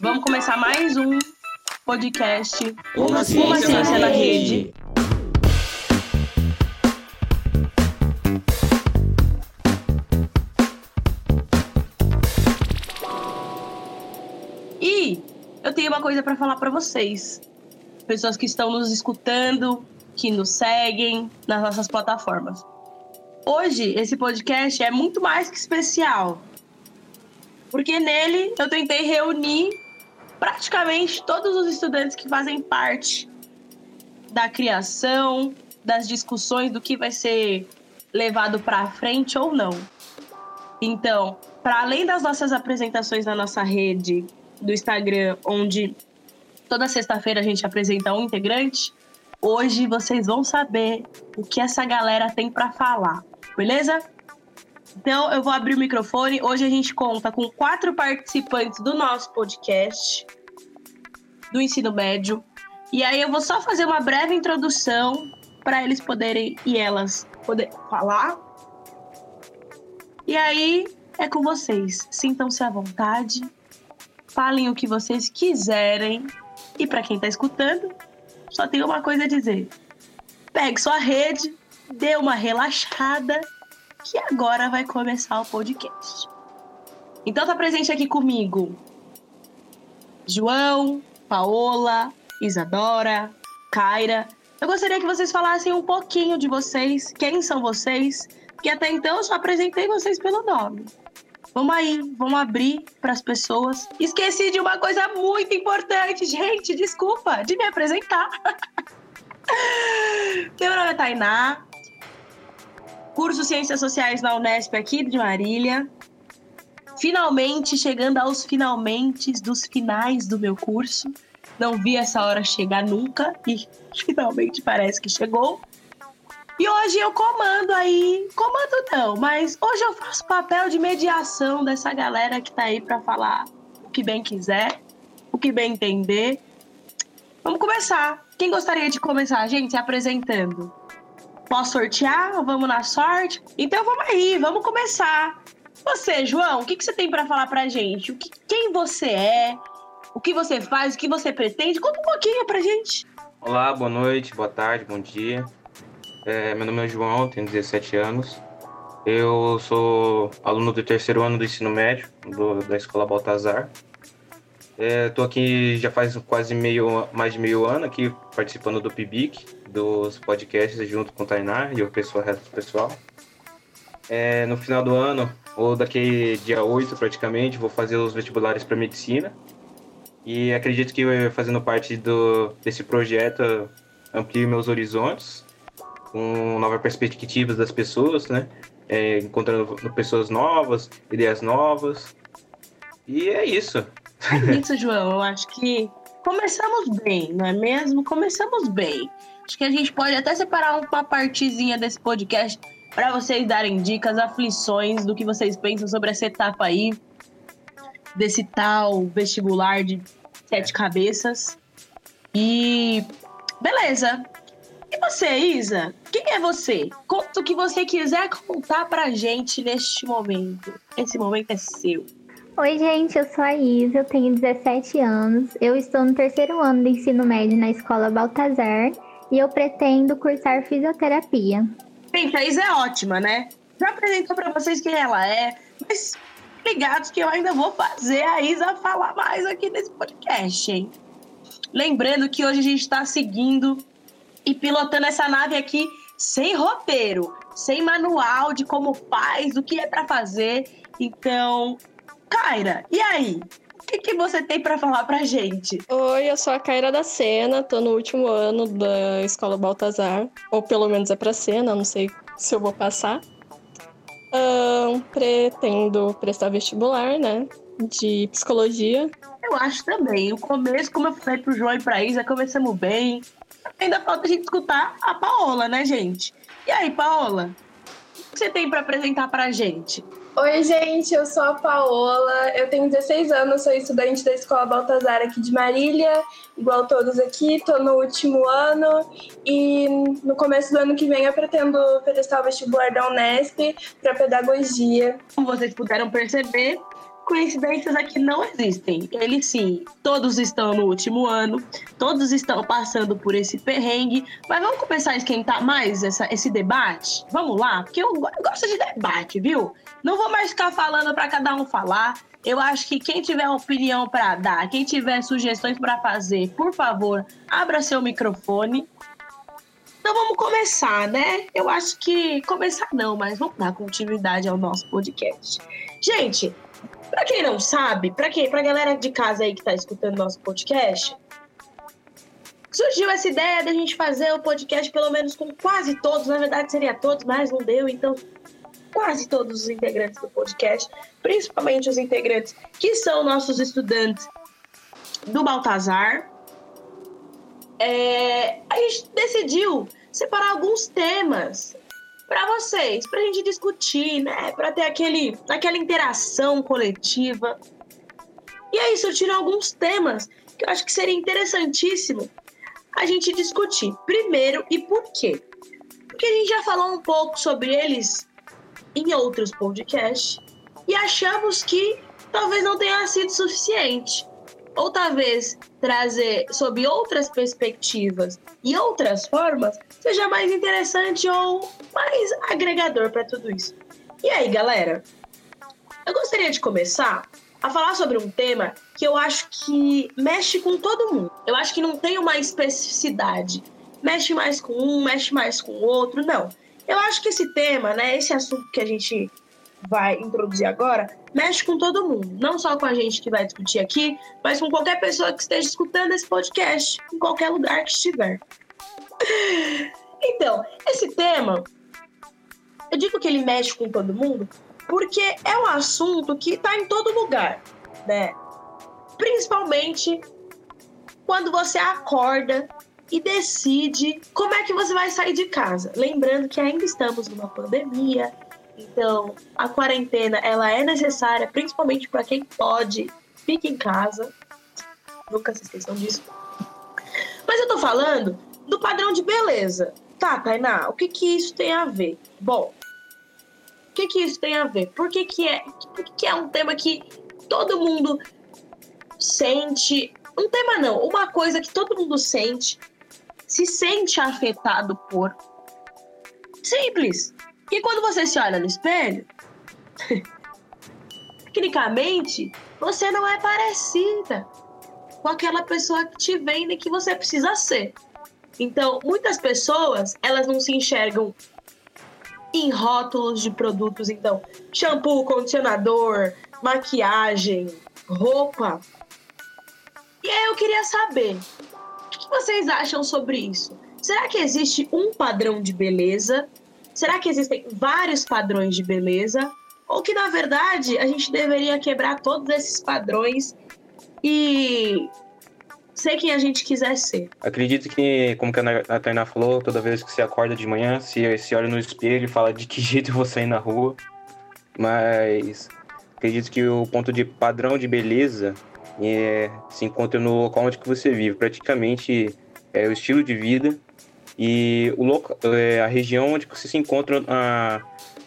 Vamos começar mais um podcast. Uma Ciência na Rede. E eu tenho uma coisa para falar para vocês, pessoas que estão nos escutando, que nos seguem nas nossas plataformas. Hoje esse podcast é muito mais que especial, porque nele eu tentei reunir praticamente todos os estudantes que fazem parte da criação, das discussões do que vai ser levado para frente ou não. Então, para além das nossas apresentações na nossa rede do Instagram, onde toda sexta-feira a gente apresenta um integrante, hoje vocês vão saber o que essa galera tem para falar, beleza? Então eu vou abrir o microfone. Hoje a gente conta com quatro participantes do nosso podcast do ensino médio. E aí eu vou só fazer uma breve introdução para eles poderem e elas poder falar. E aí é com vocês. Sintam-se à vontade. Falem o que vocês quiserem. E para quem está escutando, só tenho uma coisa a dizer. Pegue sua rede, dê uma relaxada que agora vai começar o podcast. Então tá presente aqui comigo João, Paola, Isadora, Kaira. Eu gostaria que vocês falassem um pouquinho de vocês, quem são vocês, porque até então eu só apresentei vocês pelo nome. Vamos aí, vamos abrir para as pessoas. Esqueci de uma coisa muito importante, gente, desculpa, de me apresentar. Meu nome é Tainá, curso Ciências Sociais na Unesp aqui de Marília. Finalmente, chegando aos finalmente dos finais do meu curso. Não vi essa hora chegar nunca e finalmente parece que chegou. E hoje eu comando aí, comando não, mas hoje eu faço papel de mediação dessa galera que tá aí para falar o que bem quiser, o que bem entender. Vamos começar. Quem gostaria de começar, gente, se apresentando? Posso sortear? Vamos na sorte? Então vamos aí, vamos começar. Você, João, o que, que você tem para falar pra gente? O que, quem você é? O que você faz? O que você pretende? Conta um pouquinho pra gente. Olá, boa noite, boa tarde, bom dia. É, meu nome é João, tenho 17 anos. Eu sou aluno do terceiro ano do ensino médio do, da Escola Baltazar. Estou é, aqui já faz quase meio, mais de meio ano aqui participando do PIBIC, dos podcasts junto com o Tainá e o pessoal, resto do pessoal. É, no final do ano, ou daqui dia 8 praticamente, vou fazer os vestibulares para medicina. E acredito que fazendo parte do, desse projeto amplio meus horizontes, com novas perspectivas das pessoas, né? É, encontrando pessoas novas, ideias novas. E é isso. É isso, João. Eu acho que começamos bem, não é mesmo? Começamos bem. Acho que a gente pode até separar uma partezinha desse podcast para vocês darem dicas, aflições do que vocês pensam sobre essa etapa aí, desse tal vestibular de sete cabeças. E beleza. E você, Isa? Quem é você? Conta o que você quiser contar pra gente neste momento. Esse momento é seu. Oi, gente, eu sou a Isa, eu tenho 17 anos, eu estou no terceiro ano do ensino médio na escola Baltazar e eu pretendo cursar fisioterapia. Gente, a Isa é ótima, né? Já apresentou para vocês quem ela é, mas ligados que eu ainda vou fazer a Isa falar mais aqui nesse podcast, hein? Lembrando que hoje a gente está seguindo e pilotando essa nave aqui sem roteiro, sem manual de como faz, do que é para fazer. Então, Kaira, e aí? O que, que você tem para falar pra gente? Oi, eu sou a Kaira da Sena, tô no último ano da Escola Baltazar, ou pelo menos é pra Sena, não sei se eu vou passar. Um, pretendo prestar vestibular, né, de psicologia. Eu acho também. O começo, como eu falei pro João e pra Isa, começamos bem. Ainda falta a gente escutar a Paola, né, gente? E aí, Paola? O que você tem para apresentar pra gente? Oi, gente, eu sou a Paola, eu tenho 16 anos, sou estudante da Escola Baltazar aqui de Marília, igual todos aqui, estou no último ano e no começo do ano que vem eu pretendo prestar o vestibular da Unesp para pedagogia. Como vocês puderam perceber, coincidências aqui não existem. Eles sim, todos estão no último ano, todos estão passando por esse perrengue. Mas vamos começar a esquentar mais essa, esse debate? Vamos lá? Porque eu, eu gosto de debate, viu? Não vou mais ficar falando para cada um falar. Eu acho que quem tiver opinião para dar, quem tiver sugestões para fazer, por favor, abra seu microfone. Então vamos começar, né? Eu acho que começar não, mas vamos dar continuidade ao nosso podcast. Gente, para quem não sabe, para quem, para galera de casa aí que tá escutando nosso podcast, surgiu essa ideia da gente fazer o podcast pelo menos com quase todos, na verdade seria todos, mas não deu, então quase todos os integrantes do podcast, principalmente os integrantes que são nossos estudantes do Baltazar. É, a gente decidiu separar alguns temas para vocês, para a gente discutir, né? Para ter aquele, aquela interação coletiva. E aí surgiram alguns temas que eu acho que seria interessantíssimo a gente discutir. Primeiro, e por quê? Porque a gente já falou um pouco sobre eles em outros podcasts e achamos que talvez não tenha sido suficiente ou talvez trazer sob outras perspectivas e outras formas seja mais interessante ou mais agregador para tudo isso. E aí, galera? Eu gostaria de começar a falar sobre um tema que eu acho que mexe com todo mundo. Eu acho que não tem uma especificidade. Mexe mais com um, mexe mais com o outro, não. Eu acho que esse tema, né, esse assunto que a gente vai introduzir agora mexe com todo mundo, não só com a gente que vai discutir aqui, mas com qualquer pessoa que esteja escutando esse podcast, em qualquer lugar que estiver. Então, esse tema, eu digo que ele mexe com todo mundo porque é um assunto que está em todo lugar, né? Principalmente quando você acorda e decide como é que você vai sair de casa. Lembrando que ainda estamos numa pandemia, então, a quarentena ela é necessária, principalmente para quem pode, fique em casa. Nunca se esqueçam disso. Mas eu tô falando do padrão de beleza. Tá, Tainá, o que que isso tem a ver? Bom, que que isso tem a ver? Por que que é, por que, que é um tema que todo mundo sente, um tema não, uma coisa que todo mundo sente, se sente afetado por. Simples. E quando você se olha no espelho, tecnicamente, você não é parecida com aquela pessoa que te vende que você precisa ser. Então, muitas pessoas, elas não se enxergam em rótulos de produtos. Então, shampoo, condicionador, maquiagem, roupa. E aí eu queria saber, o que vocês acham sobre isso? Será que existe um padrão de beleza Será que existem vários padrões de beleza? Ou que, na verdade, a gente deveria quebrar todos esses padrões e ser quem a gente quiser ser? Acredito que, como que a Tainá falou, toda vez que você acorda de manhã, se, olha no espelho e fala de que jeito eu vou sair na rua. Mas acredito que o ponto de padrão de beleza é, se encontra no local onde que você vive. Praticamente é o estilo de vida e o local, é, a região onde você se encontra a,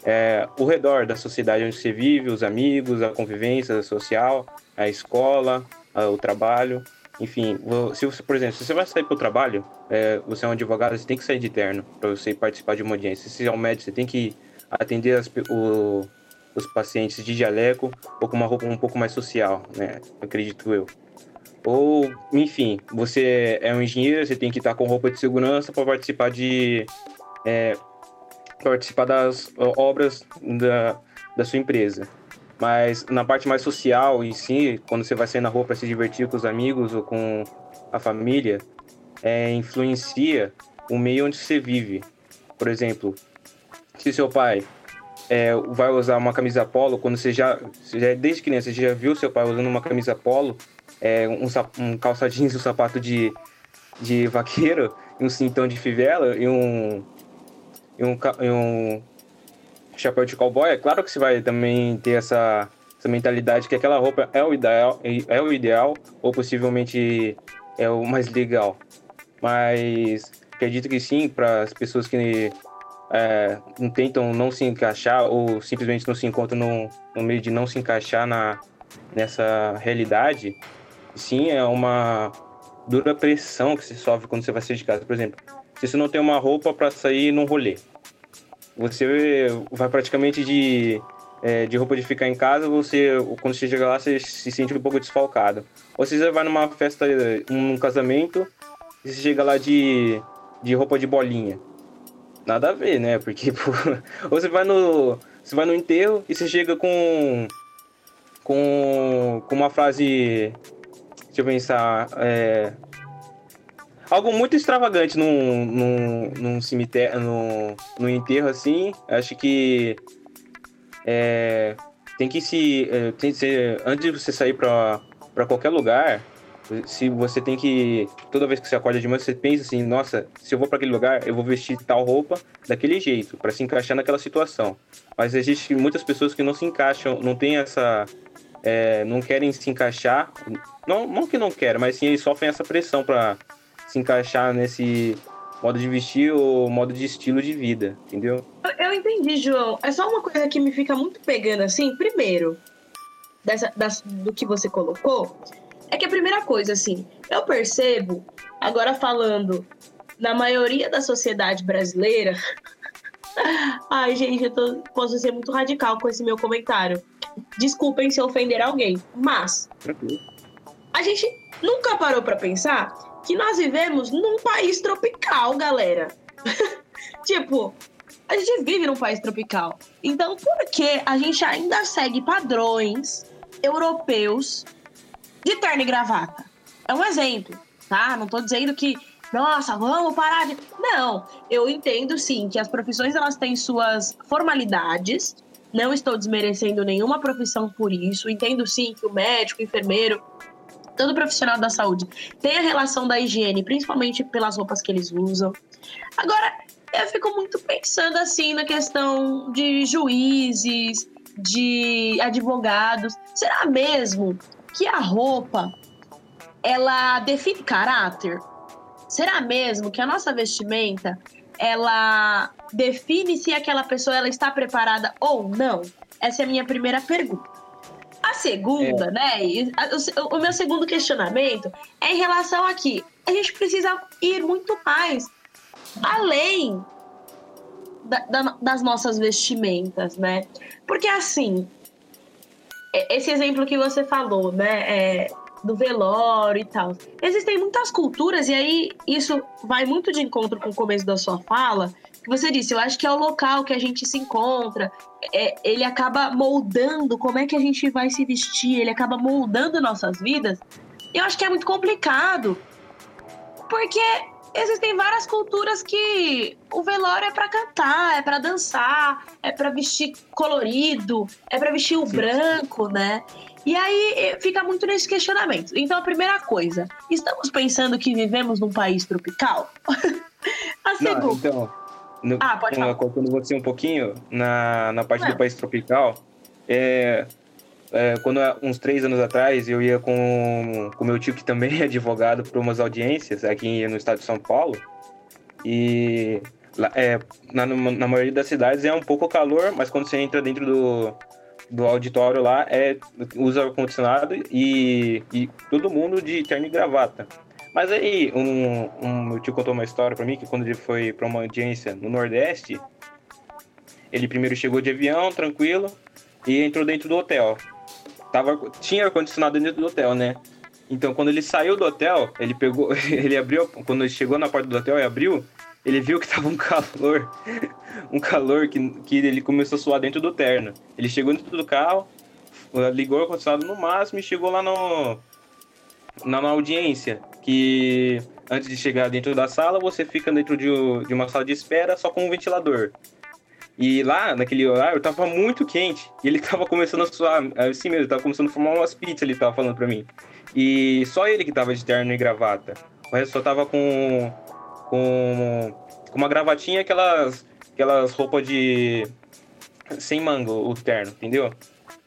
é, o redor da sociedade onde você vive, os amigos, a convivência social, a escola, a, o trabalho. Enfim, se você, por exemplo, se você vai sair para o trabalho, é, você é um advogado, você tem que sair de terno para você participar de uma audiência. Se é um médico, você tem que atender as, o, os pacientes de jaleco ou com uma roupa um pouco mais social, né? Acredito eu. Ou, enfim, você é um engenheiro, você tem que estar com roupa de segurança para participar de. É, participar das obras da, da sua empresa. Mas na parte mais social em si, quando você vai sair na rua para se divertir com os amigos ou com a família, é, influencia o meio onde você vive. Por exemplo, se seu pai é, vai usar uma camisa polo, quando você já, você já desde criança você já viu seu pai usando uma camisa polo, é, um, um calça jeans um sapato de, de vaqueiro, um cintão de fivela e um, e um, e um chapéu de cowboy, é claro que você vai também ter essa, essa mentalidade que aquela roupa é o ideal, é o ideal ou possivelmente é o mais legal. Mas acredito que sim, para as pessoas que é, tentam não se encaixar ou simplesmente não se encontram no, no meio de não se encaixar na, nessa realidade, sim, é uma dura pressão que você sofre quando você vai sair de casa. Por exemplo, se você não tem uma roupa para sair num rolê, você vai praticamente de, é, de roupa de ficar em casa, você quando você chega lá, você se sente um pouco desfalcado. Ou você vai numa festa, num casamento, e você chega lá de, de roupa de bolinha. Nada a ver, né? Porque pô, ou você vai no você vai no enterro e você chega com com, com uma frase deixa eu pensar é, algo muito extravagante num, num, num cemitério, no, no enterro, assim. Acho que é, tem que se. É, tem que ser, antes de você sair para qualquer lugar, se você tem que. Toda vez que você acorda de manhã, você pensa assim: nossa, se eu vou para aquele lugar, eu vou vestir tal roupa daquele jeito, para se encaixar naquela situação. Mas existe muitas pessoas que não se encaixam, não tem essa. É, não querem se encaixar. Não, não que não querem, mas sim eles sofrem essa pressão para se encaixar nesse modo de vestir ou modo de estilo de vida, entendeu? Eu, eu entendi, João. É só uma coisa que me fica muito pegando assim. Primeiro, dessa, das, do que você colocou, é que a primeira coisa, assim, eu percebo, agora falando na maioria da sociedade brasileira. Ai, gente, eu tô, posso ser muito radical com esse meu comentário. Desculpem se ofender alguém, mas. A gente nunca parou para pensar que nós vivemos num país tropical, galera. tipo, a gente vive num país tropical. Então, por que a gente ainda segue padrões europeus de terno e gravata? É um exemplo, tá? Não tô dizendo que, nossa, vamos parar de. Não, eu entendo sim que as profissões elas têm suas formalidades. Não estou desmerecendo nenhuma profissão por isso. Entendo sim que o médico, o enfermeiro, todo profissional da saúde tem a relação da higiene, principalmente pelas roupas que eles usam. Agora, eu fico muito pensando assim na questão de juízes, de advogados. Será mesmo que a roupa ela define caráter? Será mesmo que a nossa vestimenta ela define se aquela pessoa ela está preparada ou não? Essa é a minha primeira pergunta. A segunda, é. né? O, o meu segundo questionamento é em relação a que a gente precisa ir muito mais além da, da, das nossas vestimentas, né? Porque assim, esse exemplo que você falou, né? É, do velório e tal. Existem muitas culturas, e aí isso vai muito de encontro com o começo da sua fala, você disse, eu acho que é o local que a gente se encontra, é, ele acaba moldando como é que a gente vai se vestir, ele acaba moldando nossas vidas. Eu acho que é muito complicado, porque existem várias culturas que o velório é para cantar, é para dançar, é para vestir colorido, é para vestir o branco, né? E aí fica muito nesse questionamento. Então, a primeira coisa, estamos pensando que vivemos num país tropical? a segunda. Não, então, no, ah, pode falar. Cortando você um pouquinho, na, na parte Não. do país tropical, é, é, quando uns três anos atrás eu ia com o meu tio, que também é advogado, para umas audiências aqui no estado de São Paulo. E é, na, na maioria das cidades é um pouco calor, mas quando você entra dentro do, do auditório lá, é, usa ar-condicionado e, e todo mundo de terno e gravata. Mas aí, um, um meu tio contou uma história para mim que quando ele foi para uma audiência no Nordeste, ele primeiro chegou de avião, tranquilo, e entrou dentro do hotel. Tava, tinha ar-condicionado dentro do hotel, né? Então, quando ele saiu do hotel, ele pegou, ele abriu, quando ele chegou na porta do hotel e abriu, ele viu que tava um calor, um calor que, que ele começou a suar dentro do terno. Ele chegou dentro do carro, ligou o ar-condicionado no máximo e chegou lá no, na, na audiência que antes de chegar dentro da sala, você fica dentro de, de uma sala de espera só com um ventilador. E lá, naquele horário, tava muito quente. E ele tava começando a suar, assim mesmo, tava começando a formar umas pizzas, ele tava falando pra mim. E só ele que tava de terno e gravata. O resto só tava com, com, com uma gravatinha, aquelas, aquelas roupas de, sem manga o terno, entendeu?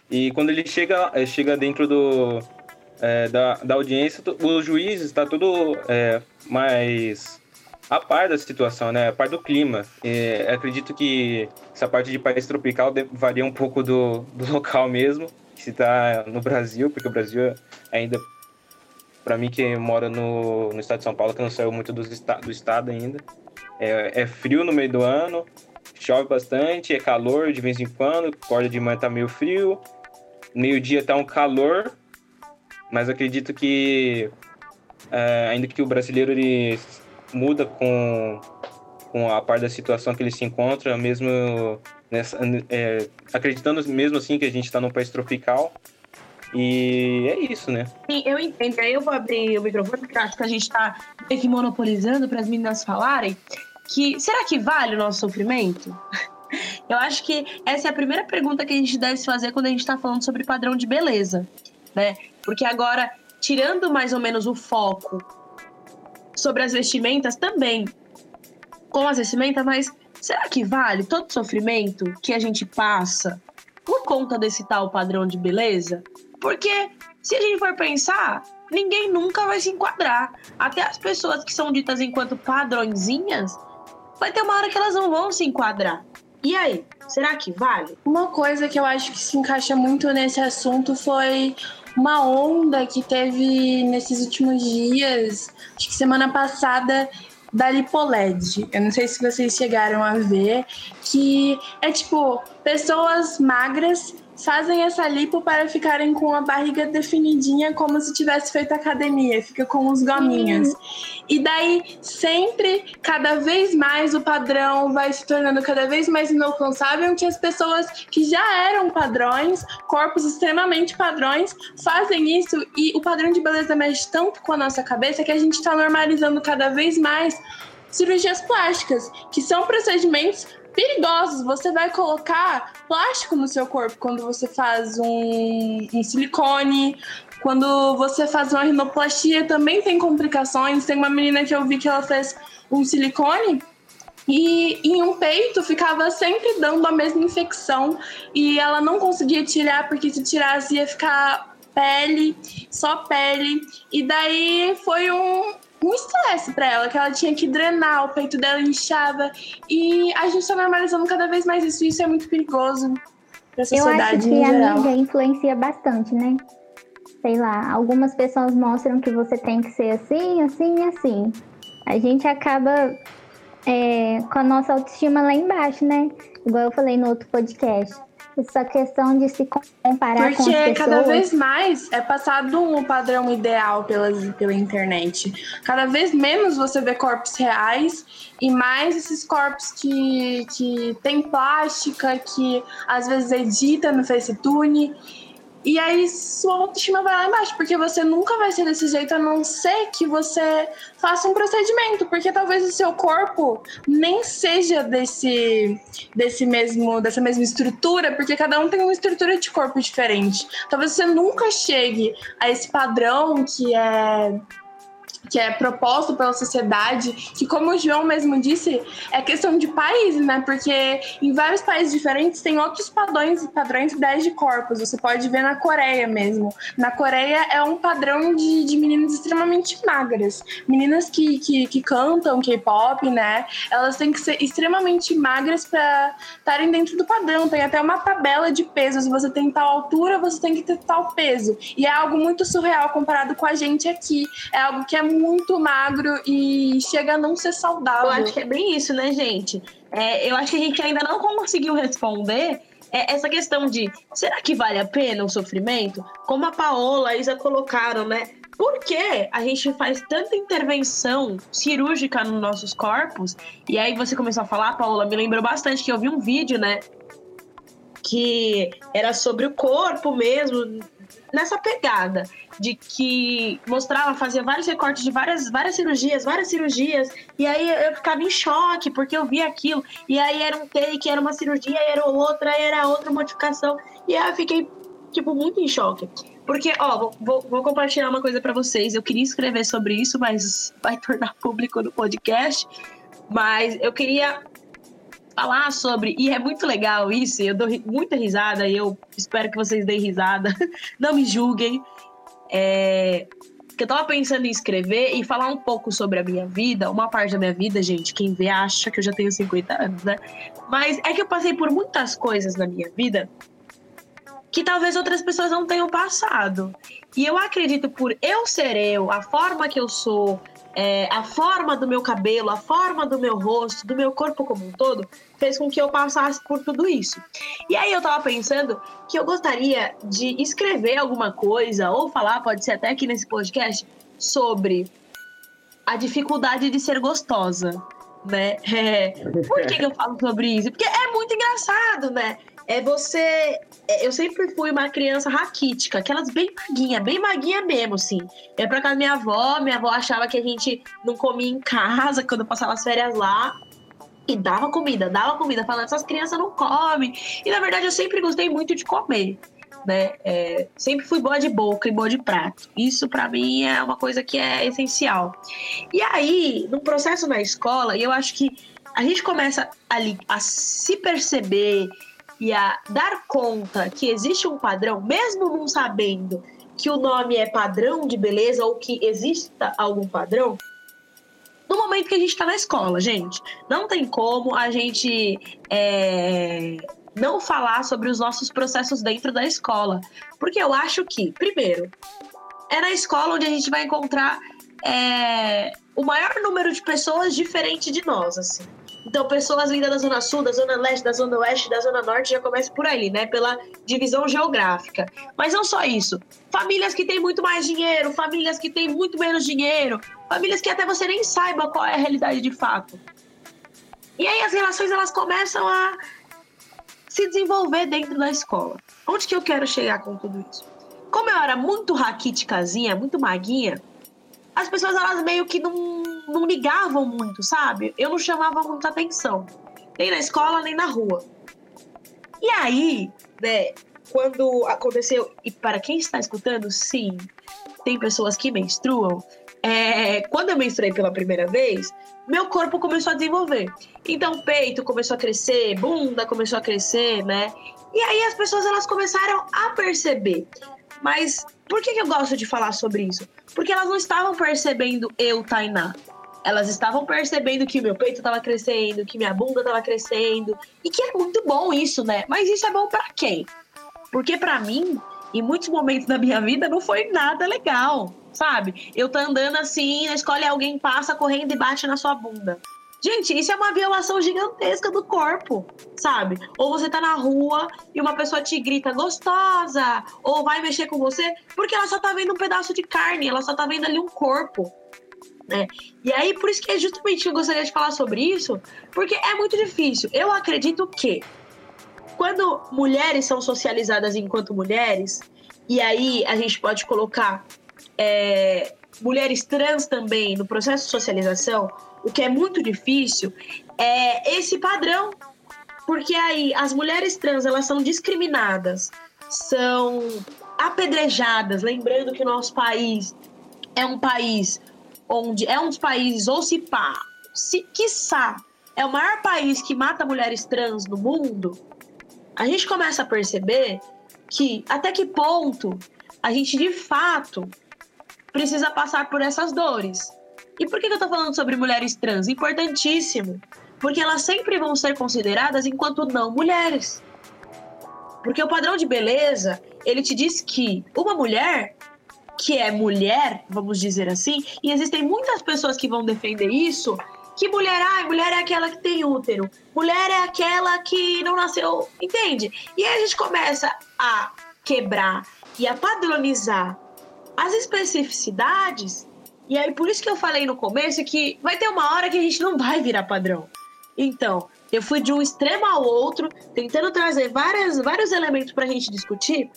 E quando ele chega, é, chega dentro do, é, da, da audiência, o juiz está tudo é, mais a par da situação, né? A par do clima. Acredito que essa parte de país tropical varia um pouco do, do local mesmo, se está no Brasil, porque o Brasil ainda, para mim que mora no, no estado de São Paulo, que não saiu muito do, do estado ainda, é, é frio no meio do ano, chove bastante, é calor de vez em quando, acorda de manhã tá meio frio, meio-dia tá um calor, mas acredito que é, ainda que o brasileiro ele muda com, com a parte da situação que ele se encontra, mesmo nessa, é, acreditando mesmo assim que a gente está num país tropical. E é isso, né? Sim, eu entendo. Aí eu vou abrir o microfone, porque acho que a gente está meio que monopolizando para as meninas falarem. Que será que vale o nosso sofrimento? Eu acho que essa é a primeira pergunta que a gente deve fazer quando a gente está falando sobre padrão de beleza, né? Porque agora, tirando mais ou menos o foco sobre as vestimentas também, com as vestimentas, mas será que vale todo o sofrimento que a gente passa por conta desse tal padrão de beleza? Porque se a gente for pensar, ninguém nunca vai se enquadrar. Até as pessoas que são ditas enquanto padrõezinhas, vai ter uma hora que elas não vão se enquadrar. E aí, será que vale? Uma coisa que eu acho que se encaixa muito nesse assunto foi uma onda que teve nesses últimos dias, acho que semana passada, da Lipoled. Eu não sei se vocês chegaram a ver, que é tipo pessoas magras fazem essa lipo para ficarem com a barriga definidinha como se tivesse feito academia, fica com os gominhos. Uhum. E daí sempre, cada vez mais o padrão vai se tornando cada vez mais inalcançável que as pessoas que já eram padrões, corpos extremamente padrões, fazem isso e o padrão de beleza mexe tanto com a nossa cabeça que a gente está normalizando cada vez mais cirurgias plásticas, que são procedimentos perigosos. Você vai colocar plástico no seu corpo quando você faz um, um silicone. Quando você faz uma rinoplastia, também tem complicações. Tem uma menina que eu vi que ela fez um silicone e em um peito ficava sempre dando a mesma infecção e ela não conseguia tirar porque se tirasse ia ficar pele, só pele. E daí foi um, um estresse para ela, que ela tinha que drenar, o peito dela inchava. E a gente tá normalizando cada vez mais isso, e isso é muito perigoso pra sociedade. Eu acho que a mídia influencia bastante, né? Sei lá, algumas pessoas mostram que você tem que ser assim, assim e assim. A gente acaba é, com a nossa autoestima lá embaixo, né? Igual eu falei no outro podcast essa questão de se comparar Porque com as pessoas. cada vez mais é passado um padrão ideal pelas, pela internet. Cada vez menos você vê corpos reais e mais esses corpos que, que tem plástica, que às vezes edita no FaceTune. E aí sua autoestima vai lá embaixo, porque você nunca vai ser desse jeito a não ser que você faça um procedimento, porque talvez o seu corpo nem seja desse desse mesmo dessa mesma estrutura, porque cada um tem uma estrutura de corpo diferente. Talvez você nunca chegue a esse padrão que é que é proposto pela sociedade, que como o João mesmo disse, é questão de país, né? Porque em vários países diferentes tem outros padrões, padrões de corpos. Você pode ver na Coreia mesmo. Na Coreia é um padrão de, de meninas extremamente magras. Meninas que, que, que cantam K-pop, né? Elas têm que ser extremamente magras para estarem dentro do padrão. Tem até uma tabela de pesos. Você tem tal altura, você tem que ter tal peso. E é algo muito surreal comparado com a gente aqui. É algo que é muito magro e chega a não ser saudável. Eu acho que é bem isso, né, gente? É, eu acho que a gente ainda não conseguiu responder é essa questão de será que vale a pena o sofrimento? Como a Paola, a Isa colocaram, né? Por que a gente faz tanta intervenção cirúrgica nos nossos corpos? E aí você começou a falar, Paola, me lembrou bastante que eu vi um vídeo, né? Que era sobre o corpo mesmo, nessa pegada de que mostrava, fazia vários recortes de várias, várias cirurgias, várias cirurgias, e aí eu ficava em choque porque eu via aquilo, e aí era um take, era uma cirurgia, era outra, era outra modificação, e aí eu fiquei, tipo, muito em choque. Porque, ó, vou, vou, vou compartilhar uma coisa para vocês. Eu queria escrever sobre isso, mas vai tornar público no podcast. Mas eu queria falar sobre. E é muito legal isso, eu dou muita risada e eu espero que vocês deem risada. Não me julguem. É, que eu tava pensando em escrever e falar um pouco sobre a minha vida, uma parte da minha vida, gente, quem vê acha que eu já tenho 50 anos, né? Mas é que eu passei por muitas coisas na minha vida que talvez outras pessoas não tenham passado. E eu acredito por eu ser eu, a forma que eu sou, é, a forma do meu cabelo, a forma do meu rosto, do meu corpo como um todo, fez com que eu passasse por tudo isso. E aí eu tava pensando que eu gostaria de escrever alguma coisa, ou falar, pode ser até aqui nesse podcast, sobre a dificuldade de ser gostosa. Né? É, por que, que eu falo sobre isso? Porque é muito engraçado, né? É você. É, eu sempre fui uma criança raquítica, aquelas bem maguinha, bem maguinha mesmo, assim. Eu ia pra casa da minha avó, minha avó achava que a gente não comia em casa quando eu passava as férias lá. E dava comida, dava comida, falando, essas crianças não comem. E na verdade eu sempre gostei muito de comer. Né? É, sempre fui boa de boca e boa de prato. Isso para mim é uma coisa que é essencial. E aí, no processo na escola, eu acho que a gente começa ali a se perceber e a dar conta que existe um padrão, mesmo não sabendo que o nome é padrão de beleza ou que exista algum padrão, no momento que a gente está na escola, gente. Não tem como a gente é, não falar sobre os nossos processos dentro da escola. Porque eu acho que, primeiro, é na escola onde a gente vai encontrar é, o maior número de pessoas diferentes de nós, assim. Então, pessoas vindas da Zona Sul, da Zona Leste, da Zona Oeste, da Zona Norte já começa por ali, né? Pela divisão geográfica. Mas não só isso. Famílias que têm muito mais dinheiro, famílias que têm muito menos dinheiro, famílias que até você nem saiba qual é a realidade de fato. E aí as relações elas começam a se desenvolver dentro da escola. Onde que eu quero chegar com tudo isso? Como eu era muito raquíticazinha, muito maguinha, as pessoas elas meio que não, não ligavam muito, sabe? Eu não chamava muita atenção, nem na escola, nem na rua. E aí, né, quando aconteceu, e para quem está escutando, sim, tem pessoas que menstruam. É, quando eu menstruei pela primeira vez, meu corpo começou a desenvolver. Então, peito começou a crescer, bunda começou a crescer, né? E aí as pessoas elas começaram a perceber. Mas por que, que eu gosto de falar sobre isso? Porque elas não estavam percebendo eu, Tainá. Elas estavam percebendo que o meu peito estava crescendo, que minha bunda estava crescendo. E que é muito bom isso, né? Mas isso é bom para quem? Porque para mim, em muitos momentos da minha vida, não foi nada legal, sabe? Eu tô andando assim na escola e alguém passa correndo e bate na sua bunda. Gente, isso é uma violação gigantesca do corpo, sabe? Ou você tá na rua e uma pessoa te grita gostosa, ou vai mexer com você, porque ela só tá vendo um pedaço de carne, ela só tá vendo ali um corpo. Né? E aí, por isso que é justamente eu gostaria de falar sobre isso, porque é muito difícil. Eu acredito que quando mulheres são socializadas enquanto mulheres, e aí a gente pode colocar é, mulheres trans também no processo de socialização, o que é muito difícil é esse padrão. Porque aí as mulheres trans elas são discriminadas, são apedrejadas, lembrando que o nosso país é um país onde é um dos países, ou se pá, se quiçá, é o maior país que mata mulheres trans no mundo, a gente começa a perceber que até que ponto a gente de fato precisa passar por essas dores. E por que eu tô falando sobre mulheres trans? Importantíssimo. Porque elas sempre vão ser consideradas enquanto não mulheres. Porque o padrão de beleza, ele te diz que uma mulher que é mulher, vamos dizer assim, e existem muitas pessoas que vão defender isso, que mulher, ai, mulher é aquela que tem útero, mulher é aquela que não nasceu, entende? E aí a gente começa a quebrar e a padronizar as especificidades e aí, por isso que eu falei no começo que vai ter uma hora que a gente não vai virar padrão. Então, eu fui de um extremo ao outro, tentando trazer várias, vários elementos pra gente discutir.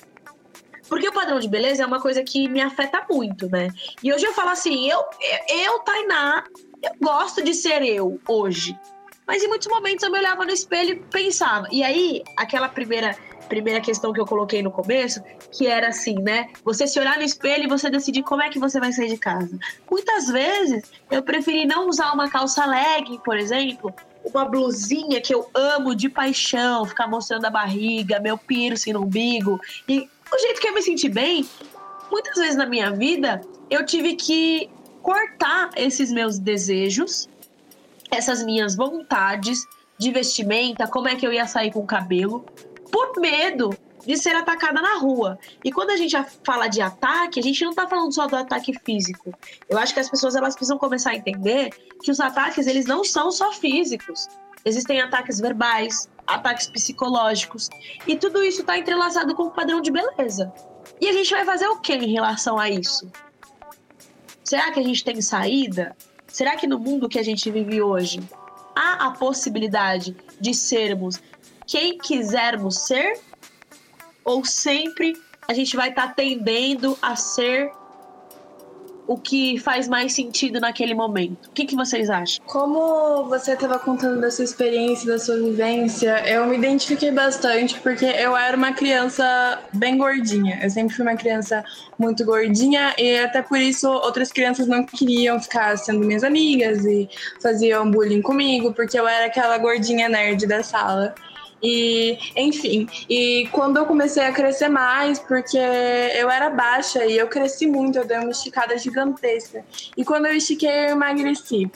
Porque o padrão de beleza é uma coisa que me afeta muito, né? E hoje eu falo assim, eu, eu, Tainá, eu gosto de ser eu hoje. Mas em muitos momentos eu me olhava no espelho e pensava. E aí, aquela primeira primeira questão que eu coloquei no começo, que era assim, né? Você se olhar no espelho e você decidir como é que você vai sair de casa. Muitas vezes eu preferi não usar uma calça legging, por exemplo, uma blusinha que eu amo de paixão, ficar mostrando a barriga, meu piercing no umbigo. E o jeito que eu me senti bem, muitas vezes na minha vida, eu tive que cortar esses meus desejos, essas minhas vontades de vestimenta, como é que eu ia sair com o cabelo, por medo de ser atacada na rua. E quando a gente fala de ataque, a gente não está falando só do ataque físico. Eu acho que as pessoas elas precisam começar a entender que os ataques eles não são só físicos. Existem ataques verbais, ataques psicológicos, e tudo isso está entrelaçado com o padrão de beleza. E a gente vai fazer o que em relação a isso? Será que a gente tem saída? Será que no mundo que a gente vive hoje há a possibilidade de sermos quem quisermos ser? Ou sempre a gente vai estar tá tendendo a ser o que faz mais sentido naquele momento. O que, que vocês acham? Como você estava contando da sua experiência, da sua vivência, eu me identifiquei bastante porque eu era uma criança bem gordinha. Eu sempre fui uma criança muito gordinha e até por isso outras crianças não queriam ficar sendo minhas amigas e faziam bullying comigo porque eu era aquela gordinha nerd da sala. E, enfim, e quando eu comecei a crescer mais, porque eu era baixa e eu cresci muito, eu dei uma esticada gigantesca. E quando eu estiquei, eu emagreci.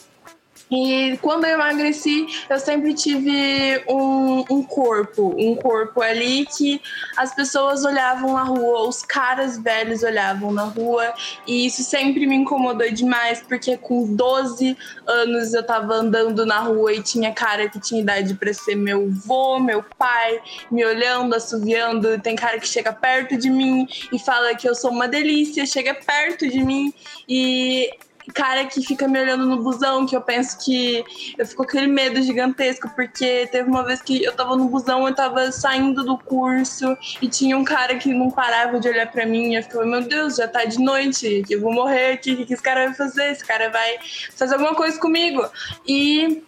E quando eu emagreci, eu sempre tive um, um, corpo, um corpo ali que as pessoas olhavam na rua, os caras velhos olhavam na rua, e isso sempre me incomodou demais, porque com 12 anos eu tava andando na rua e tinha cara que tinha idade para ser meu avô, meu pai, me olhando, assoviando. Tem cara que chega perto de mim e fala que eu sou uma delícia, chega perto de mim e cara que fica me olhando no busão, que eu penso que eu fico com aquele medo gigantesco, porque teve uma vez que eu tava no busão, eu tava saindo do curso e tinha um cara que não parava de olhar para mim, eu ficava, meu Deus, já tá de noite, eu vou morrer aqui, o que esse cara vai fazer? Esse cara vai fazer alguma coisa comigo. E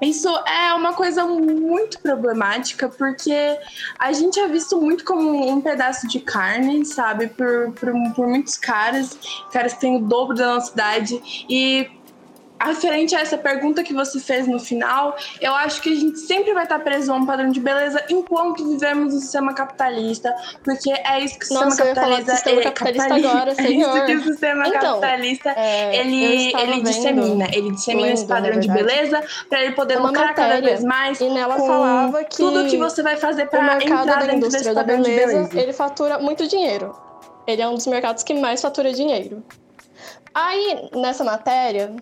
isso é uma coisa muito problemática, porque a gente é visto muito como um pedaço de carne, sabe? Por, por, por muitos caras, caras que têm o dobro da nossa idade. E referente a essa pergunta que você fez no final, eu acho que a gente sempre vai estar preso a um padrão de beleza enquanto vivemos no sistema capitalista, porque é isso que o sistema capitalista, sistema capitalista, capitalista agora, senhor. É isso que o sistema então, capitalista é, ele, ele dissemina, ele dissemina esse padrão de beleza para ele poder uma lucrar cada matéria, vez mais. E nela falava que tudo que você vai fazer para entrar da dentro indústria desse da padrão beleza, de beleza. ele fatura muito dinheiro. Ele é um dos mercados que mais fatura dinheiro. Aí, nessa matéria,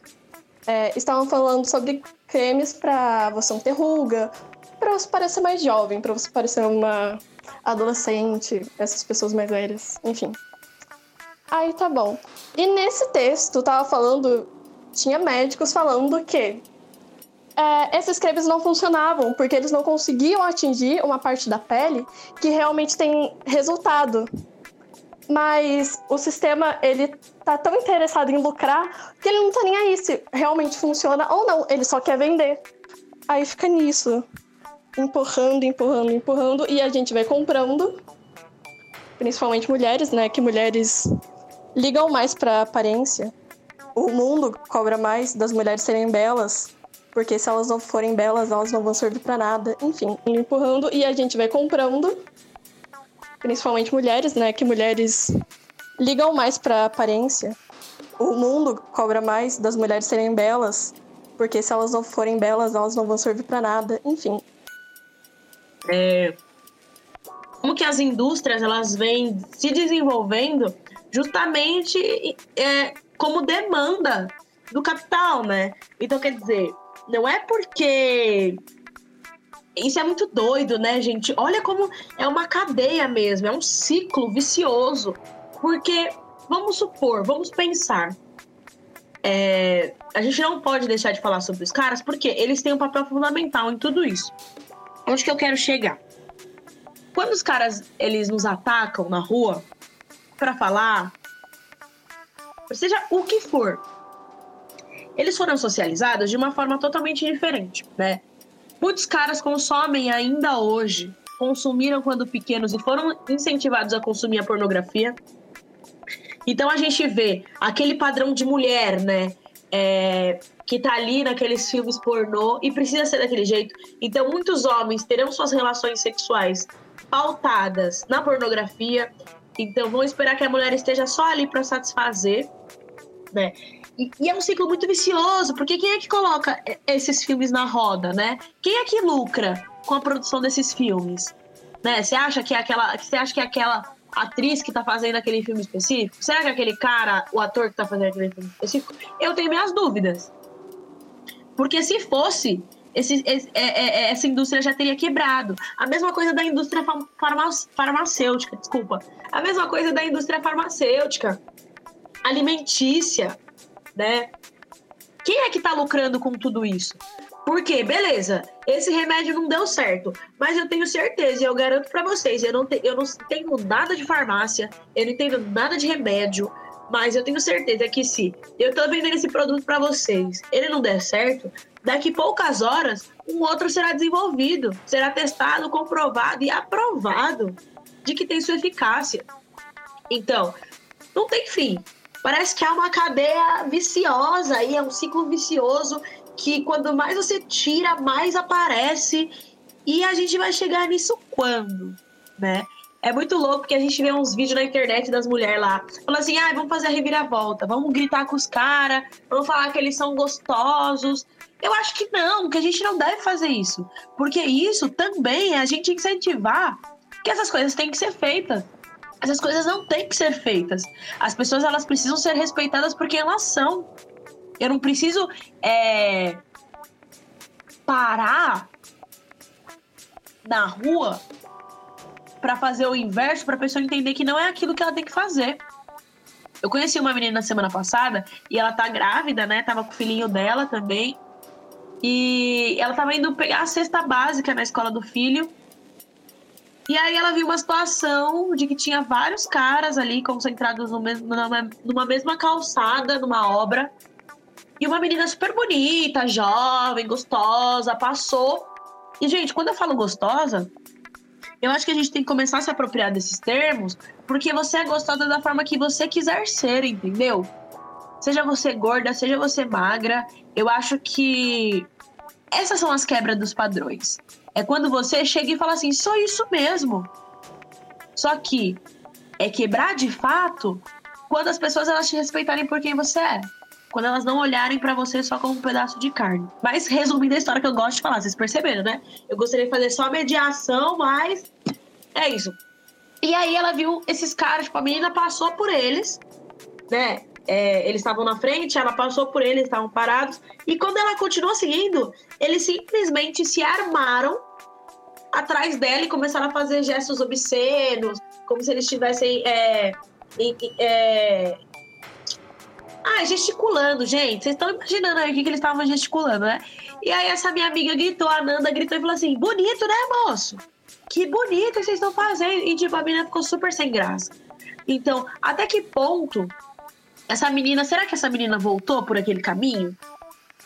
é, estavam falando sobre cremes para você não ter ruga, para você parecer mais jovem, para você parecer uma adolescente, essas pessoas mais velhas, enfim. Aí tá bom. E nesse texto tava falando, tinha médicos falando que é, esses cremes não funcionavam porque eles não conseguiam atingir uma parte da pele que realmente tem resultado. Mas o sistema, ele tá tão interessado em lucrar que ele não tá nem aí se realmente funciona ou não. Ele só quer vender. Aí fica nisso. Empurrando, empurrando, empurrando. E a gente vai comprando. Principalmente mulheres, né? Que mulheres ligam mais pra aparência. O mundo cobra mais das mulheres serem belas. Porque se elas não forem belas, elas não vão servir para nada. Enfim, empurrando e a gente vai comprando principalmente mulheres, né? Que mulheres ligam mais para aparência. O mundo cobra mais das mulheres serem belas, porque se elas não forem belas, elas não vão servir para nada. Enfim. É, como que as indústrias elas vêm se desenvolvendo justamente é, como demanda do capital, né? Então quer dizer, não é porque isso é muito doido, né, gente? Olha como é uma cadeia mesmo, é um ciclo vicioso. Porque, vamos supor, vamos pensar. É, a gente não pode deixar de falar sobre os caras, porque eles têm um papel fundamental em tudo isso. Onde que eu quero chegar? Quando os caras eles nos atacam na rua para falar, seja o que for, eles foram socializados de uma forma totalmente diferente, né? Muitos caras consomem ainda hoje, consumiram quando pequenos e foram incentivados a consumir a pornografia. Então a gente vê aquele padrão de mulher, né? é, que tá ali naqueles filmes pornô e precisa ser daquele jeito. Então, muitos homens terão suas relações sexuais pautadas na pornografia. Então, vão esperar que a mulher esteja só ali para satisfazer, né? E, e, é um ciclo muito vicioso, porque quem é que coloca esses filmes na roda, né? Quem é que lucra com a produção desses filmes? Né? Você acha que é aquela, você acha que é aquela atriz que tá fazendo aquele filme específico? Será que é aquele cara, o ator que tá fazendo aquele filme específico? Eu tenho minhas dúvidas. Porque se fosse, esse, esse, é, é, é, essa indústria já teria quebrado. A mesma coisa da indústria farma, farmacêutica, desculpa. A mesma coisa da indústria farmacêutica, alimentícia, né? Quem é que tá lucrando com tudo isso? Porque, beleza, esse remédio não deu certo, mas eu tenho certeza, e eu garanto para vocês, eu não, te, eu não tenho nada de farmácia, eu não entendo nada de remédio, mas eu tenho certeza que se eu tô vendendo esse produto para vocês, ele não der certo, daqui poucas horas um outro será desenvolvido, será testado, comprovado e aprovado de que tem sua eficácia. Então, não tem fim. Parece que é uma cadeia viciosa e é um ciclo vicioso que quando mais você tira, mais aparece. E a gente vai chegar nisso quando, né? É muito louco porque a gente vê uns vídeos na internet das mulheres lá. Falando assim, ah, vamos fazer a reviravolta, vamos gritar com os caras, vamos falar que eles são gostosos. Eu acho que não, que a gente não deve fazer isso. Porque isso também é a gente incentivar que essas coisas têm que ser feitas. Essas coisas não têm que ser feitas. As pessoas elas precisam ser respeitadas porque elas são. Eu não preciso é, parar na rua para fazer o inverso para a pessoa entender que não é aquilo que ela tem que fazer. Eu conheci uma menina na semana passada e ela tá grávida, né? Tava com o filhinho dela também. E ela tava indo pegar a cesta básica na escola do filho. E aí ela viu uma situação de que tinha vários caras ali concentrados mesmo, numa, numa mesma calçada, numa obra. E uma menina super bonita, jovem, gostosa, passou. E, gente, quando eu falo gostosa, eu acho que a gente tem que começar a se apropriar desses termos, porque você é gostosa da forma que você quiser ser, entendeu? Seja você gorda, seja você magra, eu acho que essas são as quebras dos padrões. É quando você chega e fala assim, sou isso mesmo. Só que é quebrar de fato quando as pessoas elas te respeitarem por quem você é. Quando elas não olharem para você só como um pedaço de carne. Mas resumindo a história que eu gosto de falar, vocês perceberam, né? Eu gostaria de fazer só a mediação, mas é isso. E aí ela viu esses caras, tipo, a menina passou por eles, né? É, eles estavam na frente, ela passou por eles, estavam parados. E quando ela continuou seguindo, eles simplesmente se armaram atrás dela e começaram a fazer gestos obscenos, como se eles estivessem. É, é... Ah, gesticulando, gente. Vocês estão imaginando aí o que, que eles estavam gesticulando, né? E aí essa minha amiga gritou, a Nanda gritou e falou assim: bonito, né, moço? Que bonito vocês estão fazendo. E tipo, a menina ficou super sem graça. Então, até que ponto essa menina, será que essa menina voltou por aquele caminho?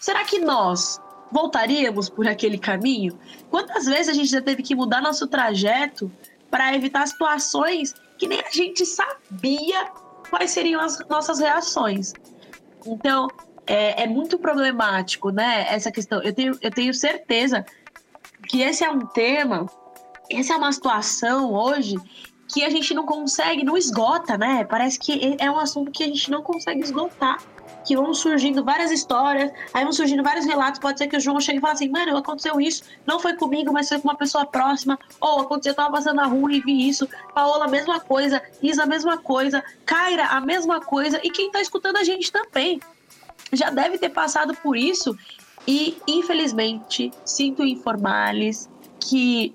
Será que nós voltaríamos por aquele caminho? Quantas vezes a gente já teve que mudar nosso trajeto para evitar situações que nem a gente sabia quais seriam as nossas reações? Então, é, é muito problemático, né? Essa questão. Eu tenho, eu tenho certeza que esse é um tema, essa é uma situação hoje que a gente não consegue, não esgota, né? Parece que é um assunto que a gente não consegue esgotar que vão surgindo várias histórias, aí vão surgindo vários relatos. Pode ser que o João chegue e fale assim: mano, aconteceu isso, não foi comigo, mas foi com uma pessoa próxima. Ou aconteceu, eu tava passando na rua e vi isso. Paola, a mesma coisa. Isa, a mesma coisa. Kaira, a mesma coisa. E quem tá escutando a gente também já deve ter passado por isso. E, infelizmente, sinto informar-lhes que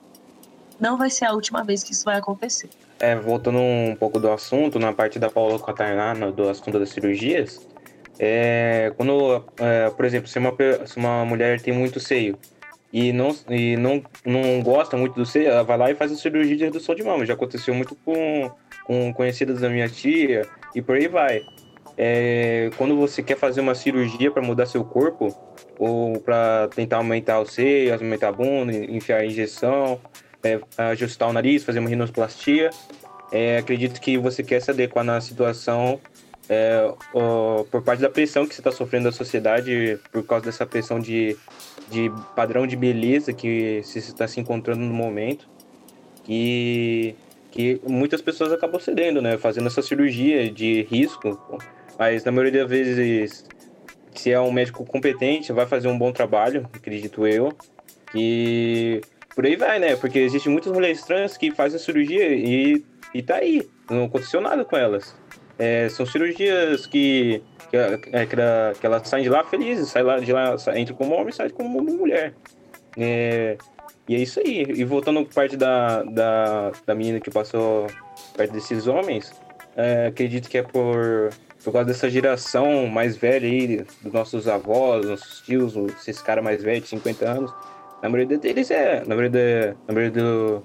não vai ser a última vez que isso vai acontecer. É, voltando um pouco do assunto, na parte da Paula com a Tainá, do assunto das cirurgias, é, quando, é, por exemplo, se uma, se uma mulher tem muito seio e não, e não, não gosta muito do seio, ela vai lá e faz a cirurgia de redução de mama. Já aconteceu muito com, com conhecidas da minha tia e por aí vai. É, quando você quer fazer uma cirurgia para mudar seu corpo, ou para tentar aumentar o seio, aumentar a bunda, enfiar a injeção, é, ajustar o nariz, fazer uma rinoplastia, é, acredito que você quer se adequar na situação é, ó, por parte da pressão que você está sofrendo da sociedade, por causa dessa pressão de, de padrão de beleza que você está se encontrando no momento, que, que muitas pessoas acabam cedendo, né? Fazendo essa cirurgia de risco, mas na maioria das vezes, se é um médico competente, vai fazer um bom trabalho, acredito eu, que por aí vai, né? Porque existem muitas mulheres trans que fazem a cirurgia e, e tá aí, não aconteceu nada com elas. É, são cirurgias que, que, é, que, que elas saem de lá felizes, saem lá de lá, entra como homem sai como mulher. É, e é isso aí. E voltando parte da, da, da menina que passou perto desses homens, é, acredito que é por, por causa dessa geração mais velha aí, dos nossos avós, nossos tios, esses caras mais velhos, de 50 anos. Na maioria deles é. Na maioria, na maioria, do,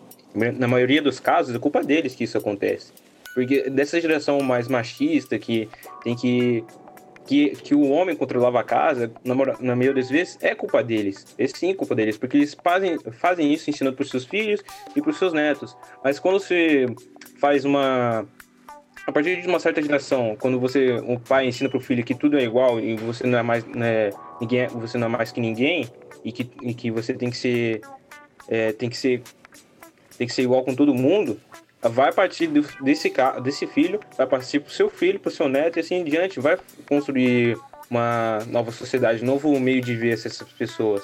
na maioria dos casos, é culpa deles que isso acontece. Porque dessa geração mais machista que tem que. Que, que o homem controlava a casa, na, na maioria das vezes, é culpa deles. É sim culpa deles, porque eles fazem, fazem isso ensinando para os seus filhos e para os seus netos. Mas quando você faz uma, a partir de uma certa geração, quando você, um pai ensina para o filho que tudo é igual e você não é mais, né, ninguém, é, você não é mais que ninguém e que, e que você tem que ser, é, tem que ser, tem que ser igual com todo mundo, vai partir desse, desse filho, vai partir para o seu filho, para o seu neto e assim em diante, vai construir uma nova sociedade, um novo meio de ver essas pessoas.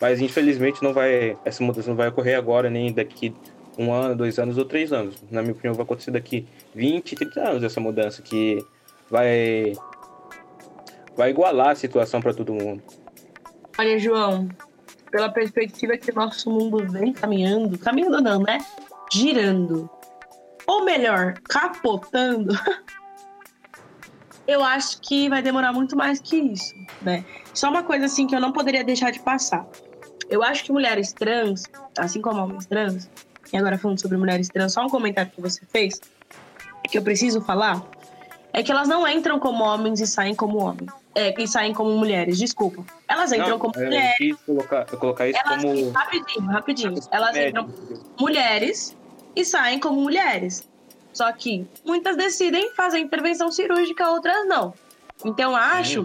Mas infelizmente não vai, essa mudança não vai ocorrer agora, nem daqui um ano, dois anos ou três anos. Na minha opinião, vai acontecer daqui 20, 30 anos essa mudança que vai vai igualar a situação para todo mundo. Olha, João, pela perspectiva que o nosso mundo vem caminhando, caminhando não, né? Girando ou melhor, capotando, eu acho que vai demorar muito mais que isso, né? Só uma coisa assim que eu não poderia deixar de passar. Eu acho que mulheres trans, assim como homens trans, e agora falando sobre mulheres trans, só um comentário que você fez, que eu preciso falar, é que elas não entram como homens e saem como homens. É, e saem como mulheres, desculpa. Elas entram não, como é, mulheres. Eu quis colocar, colocar isso elas, como. Rapidinho, rapidinho. Elas entram mulheres e saem como mulheres. Só que muitas decidem fazer intervenção cirúrgica, outras não. Então acho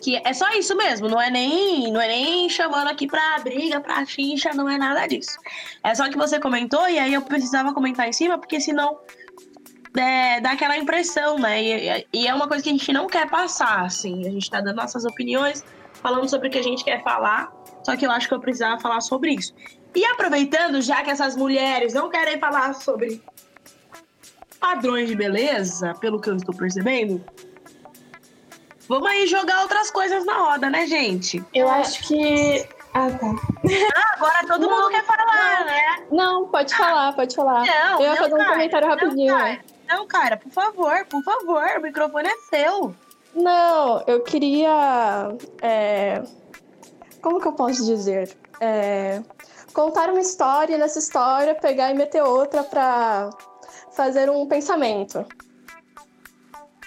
que é só isso mesmo, não é nem, não é nem chamando aqui pra briga, pra xincha, não é nada disso. É só que você comentou e aí eu precisava comentar em cima, porque senão é, dá aquela impressão, né? E, e, é uma coisa que a gente não quer passar, assim. A gente tá dando nossas opiniões, falando sobre o que a gente quer falar, só que eu acho que eu precisava falar sobre isso. E aproveitando, já que essas mulheres não querem falar sobre padrões de beleza, pelo que eu estou percebendo, vamos aí jogar outras coisas na roda, né, gente? Eu acho que. Ah, tá. Ah, agora todo não, mundo quer falar, não, né? Não, pode falar, pode falar. Não, eu ia fazer cara, um comentário rapidinho. Não cara, não, cara, por favor, por favor, o microfone é seu. Não, eu queria. É... Como que eu posso dizer? É contar uma história e nessa história pegar e meter outra para fazer um pensamento.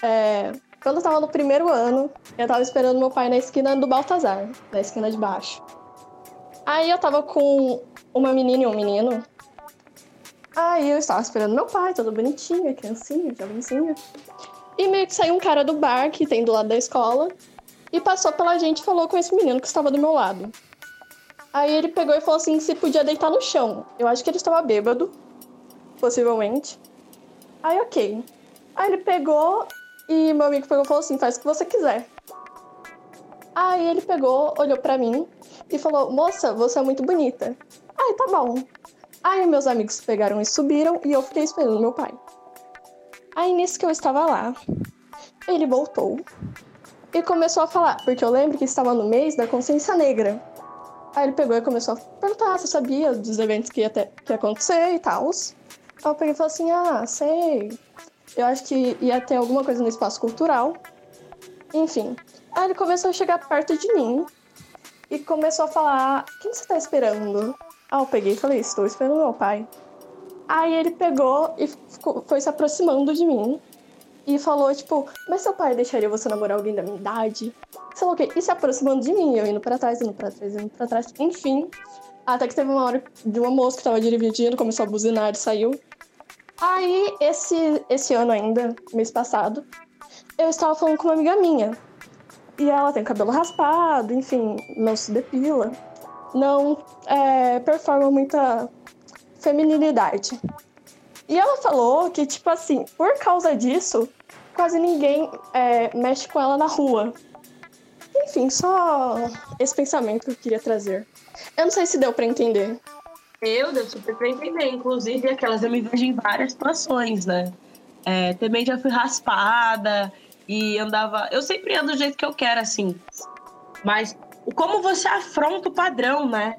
É, quando eu tava no primeiro ano, eu tava esperando meu pai na esquina do Baltazar, na esquina de baixo. Aí eu tava com uma menina e um menino. Aí eu estava esperando meu pai, todo bonitinho, criancinha, jovencinha. E meio que saiu um cara do bar que tem do lado da escola e passou pela gente e falou com esse menino que estava do meu lado. Aí ele pegou e falou assim se podia deitar no chão. Eu acho que ele estava bêbado, possivelmente. Aí, ok. Aí ele pegou e meu amigo pegou e falou assim: faz o que você quiser. Aí ele pegou, olhou para mim e falou: Moça, você é muito bonita. Aí tá bom. Aí meus amigos pegaram e subiram e eu fiquei esperando meu pai. Aí nisso que eu estava lá, ele voltou e começou a falar, porque eu lembro que estava no mês da consciência negra. Aí ele pegou e começou a perguntar se eu sabia dos eventos que ia, ter, que ia acontecer e tal. Aí eu peguei e falei assim: ah, sei. Eu acho que ia ter alguma coisa no espaço cultural. Enfim. Aí ele começou a chegar perto de mim e começou a falar: quem você tá esperando? Aí eu peguei e falei: estou esperando meu pai. Aí ele pegou e foi se aproximando de mim e falou, tipo, mas seu pai deixaria você namorar alguém da minha idade? Sei lá o quê. E se aproximando de mim, eu indo pra trás, indo pra trás, indo pra trás. Enfim. Até que teve uma hora de uma moça que tava dirigindo, começou a buzinar e saiu. Aí, esse, esse ano ainda, mês passado, eu estava falando com uma amiga minha. E ela tem cabelo raspado, enfim, não se depila. Não é, performa muita feminilidade. E ela falou que, tipo assim, por causa disso, quase ninguém é, mexe com ela na rua. Enfim, só esse pensamento que eu queria trazer. Eu não sei se deu para entender. Eu deu super pra entender. Inclusive, aquelas eu me vejo em várias situações, né? É, também já fui raspada e andava. Eu sempre ando do jeito que eu quero, assim. Mas como você afronta o padrão, né?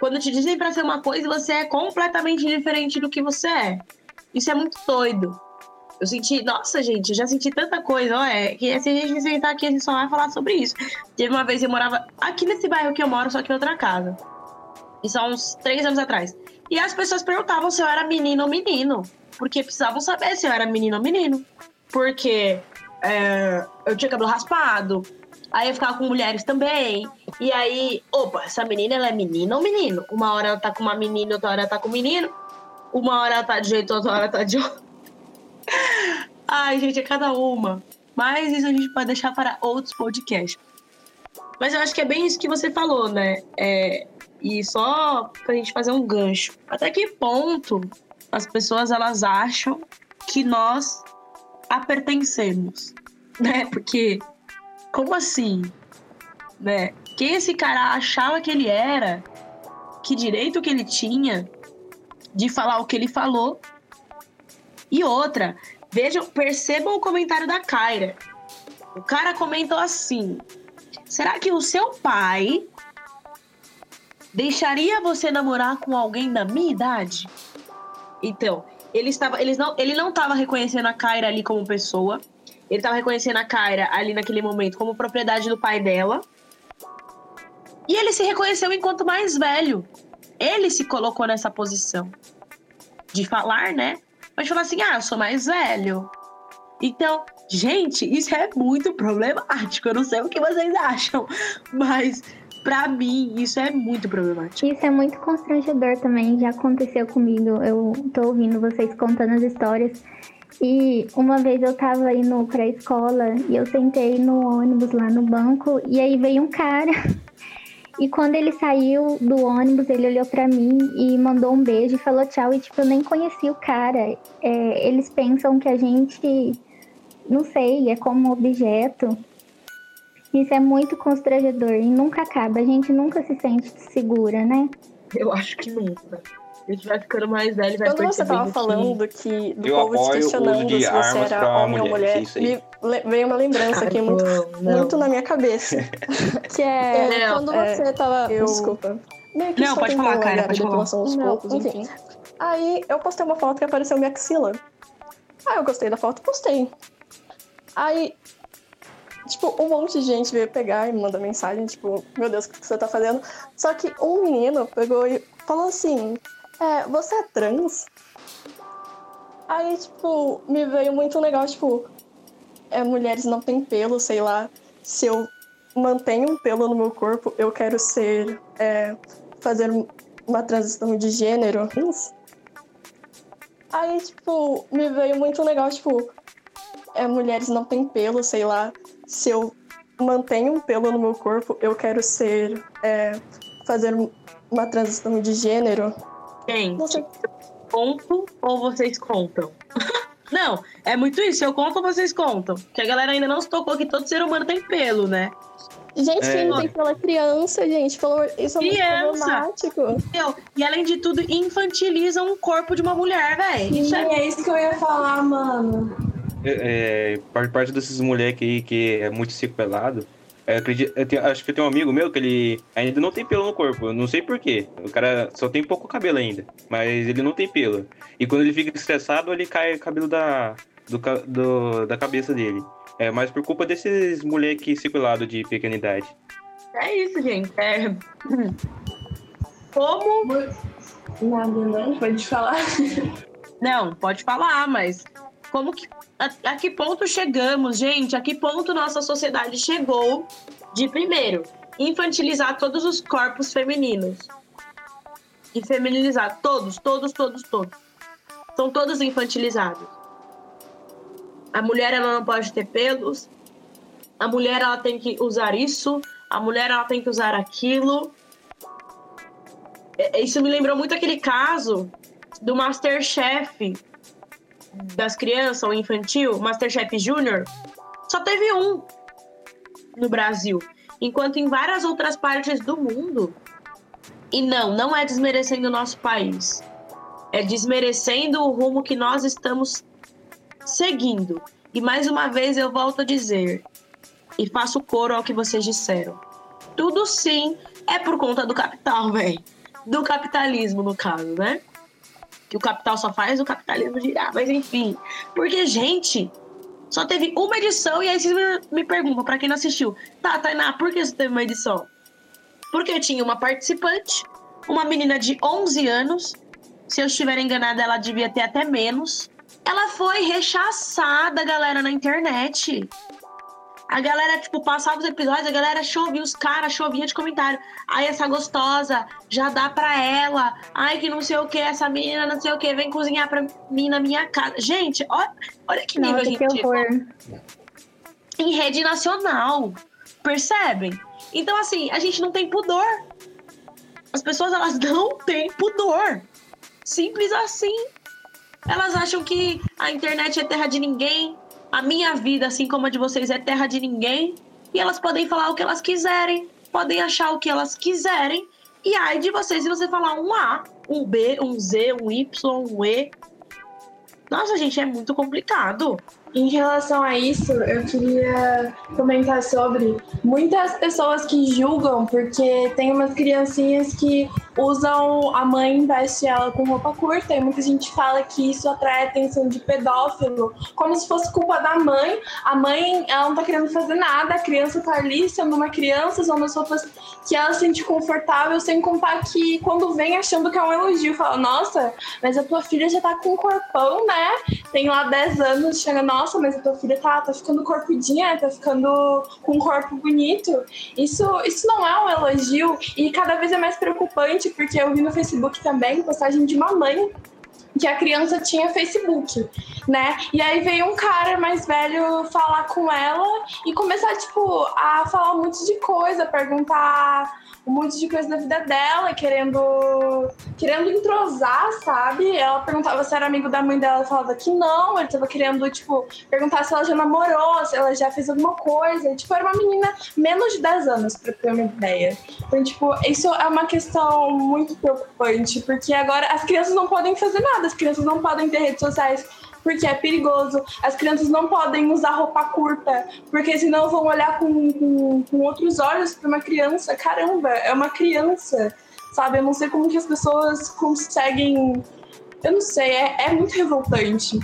Quando te dizem pra ser uma coisa, você é completamente diferente do que você é. Isso é muito doido. Eu senti, nossa, gente, eu já senti tanta coisa, ó, é, que se a gente sentar aqui, a gente só vai falar sobre isso. Teve uma vez eu morava aqui nesse bairro que eu moro, só que em outra casa. Isso há uns três anos atrás. E as pessoas perguntavam se eu era menino ou menino. Porque precisavam saber se eu era menino ou menino. Porque é, eu tinha cabelo raspado. Aí eu ficava com mulheres também. E aí, opa, essa menina ela é menina ou menino? Uma hora ela tá com uma menina, outra hora ela tá com um menino. Uma hora ela tá de jeito, outra hora ela tá de outro. Ai, gente, é cada uma. Mas isso a gente pode deixar para outros podcasts. Mas eu acho que é bem isso que você falou, né? É, e só pra gente fazer um gancho. Até que ponto as pessoas elas acham que nós a pertencemos, né? Porque como assim, né? Quem esse cara achava que ele era? Que direito que ele tinha de falar o que ele falou? E outra, vejam, percebam o comentário da Kyra. O cara comentou assim: Será que o seu pai deixaria você namorar com alguém da minha idade? Então, ele estava, eles não, ele não estava reconhecendo a Kyra ali como pessoa. Ele estava reconhecendo a Kyra ali naquele momento como propriedade do pai dela. E ele se reconheceu enquanto mais velho. Ele se colocou nessa posição de falar, né? Mas falar assim: "Ah, eu sou mais velho". Então, gente, isso é muito problemático. Eu não sei o que vocês acham, mas Pra mim, isso é muito problemático. Isso é muito constrangedor também, já aconteceu comigo. Eu tô ouvindo vocês contando as histórias. E uma vez eu tava indo pra escola e eu sentei no ônibus lá no banco e aí veio um cara. E quando ele saiu do ônibus, ele olhou para mim e mandou um beijo e falou tchau. E tipo, eu nem conheci o cara. É, eles pensam que a gente, não sei, é como objeto. Isso é muito constrangedor e nunca acaba. A gente nunca se sente segura, né? Eu acho que nunca. A gente vai ficando mais velho, vai Quando você tava falando que do eu povo te questionando se você era homem ou mulher, me veio uma lembrança aqui muito, muito na minha cabeça. que é não, quando é, você tava. Eu... Desculpa. não, pode falar, cara. Pode falar. Não, corpos, enfim. enfim. Aí eu postei uma foto que apareceu minha axila. Aí eu gostei da foto postei. Aí Tipo, um monte de gente veio pegar e me mandar mensagem, tipo, meu Deus, o que você tá fazendo? Só que um menino pegou e falou assim: é, você é trans? Aí, tipo, me veio muito legal, tipo, é, mulheres não têm pelo, sei lá. Se eu mantenho um pelo no meu corpo, eu quero ser. É, fazer uma transição de gênero. Aí, tipo, me veio muito legal, tipo, é, mulheres não têm pelo, sei lá se eu mantenho um pelo no meu corpo, eu quero ser. É, fazer uma transição de gênero. Gente, Você... conto ou vocês contam? não, é muito isso. Eu conto ou vocês contam? Que a galera ainda não se tocou que todo ser humano tem pelo, né? Gente, é. quem não tem pela criança, gente, falou, isso é criança. muito problemático. E além de tudo, infantilizam o corpo de uma mulher, velho. Isso é... é isso que eu ia falar, mano é, parte desses moleques aí que é muito sequelado, é, acredito, eu tenho, acho que eu tenho um amigo meu que ele ainda não tem pelo no corpo. não sei porquê. O cara só tem pouco cabelo ainda. Mas ele não tem pelo. E quando ele fica estressado, ele cai o cabelo da, do, do, da cabeça dele. É mais por culpa desses moleques sequelados de pequena idade. É isso, gente. É... Como. Nada, não. Pode falar. Não, pode falar, mas como que a, a, que ponto chegamos, gente? A que ponto nossa sociedade chegou de primeiro infantilizar todos os corpos femininos e feminilizar todos, todos, todos, todos. São todos infantilizados. a mulher ela não pode ter pelos, a mulher ela tem que usar isso, a mulher ela tem que usar aquilo. É, isso me lembrou muito aquele caso do Masterchef das crianças, o infantil, Masterchef Júnior. Só teve um no Brasil, enquanto em várias outras partes do mundo. E não, não é desmerecendo o nosso país. É desmerecendo o rumo que nós estamos seguindo. E mais uma vez eu volto a dizer, e faço coro ao que vocês disseram. Tudo sim é por conta do capital, velho. Do capitalismo, no caso, né? Que o capital só faz o capitalismo girar. Mas enfim. Porque, gente, só teve uma edição e aí vocês me perguntam, para quem não assistiu, tá, Tainá, por que você teve uma edição? Porque tinha uma participante, uma menina de 11 anos, se eu estiver enganada, ela devia ter até menos. Ela foi rechaçada, galera, na internet. A galera, tipo, passava os episódios, a galera chovia, os caras chovia de comentário. Ai, essa gostosa, já dá pra ela. Ai, que não sei o que, essa menina não sei o que, vem cozinhar pra mim na minha casa. Gente, olha, olha que nível Nossa, gente que horror. Em rede nacional. Percebem? Então, assim, a gente não tem pudor. As pessoas, elas não têm pudor. Simples assim. Elas acham que a internet é terra de ninguém, a minha vida, assim como a de vocês, é terra de ninguém. E elas podem falar o que elas quiserem, podem achar o que elas quiserem. E aí de vocês, se você falar um A, um B, um Z, um Y, um E. Nossa, gente, é muito complicado. Em relação a isso, eu queria comentar sobre muitas pessoas que julgam porque tem umas criancinhas que usam a mãe veste ela com roupa curta e muita gente fala que isso atrai a atenção de pedófilo, como se fosse culpa da mãe. A mãe, ela não tá querendo fazer nada, a criança tá ali sendo uma criança, usando as roupas que ela se sente confortável, sem contar que quando vem achando que é um elogio, fala, nossa, mas a tua filha já tá com um corpão, né? Tem lá 10 anos, chega, nossa, mas a tua filha tá, tá ficando corpudinha, tá ficando com um corpo bonito. Isso, isso não é um elogio e cada vez é mais preocupante, porque eu vi no Facebook também postagem de uma mãe que a criança tinha Facebook, né? E aí veio um cara mais velho falar com ela e começar, tipo, a falar um monte de coisa, perguntar um monte de coisa da vida dela, querendo querendo entrosar, sabe? Ela perguntava se era amigo da mãe dela, falava que não, ele tava querendo, tipo, perguntar se ela já namorou, se ela já fez alguma coisa. Tipo, era uma menina menos de 10 anos, pra ter uma ideia. Então, tipo, isso é uma questão muito preocupante, porque agora as crianças não podem fazer nada, as crianças não podem ter redes sociais porque é perigoso. As crianças não podem usar roupa curta, porque senão vão olhar com, com, com outros olhos para uma criança. Caramba, é uma criança, sabe? Eu não sei como que as pessoas conseguem. Eu não sei, é, é muito revoltante.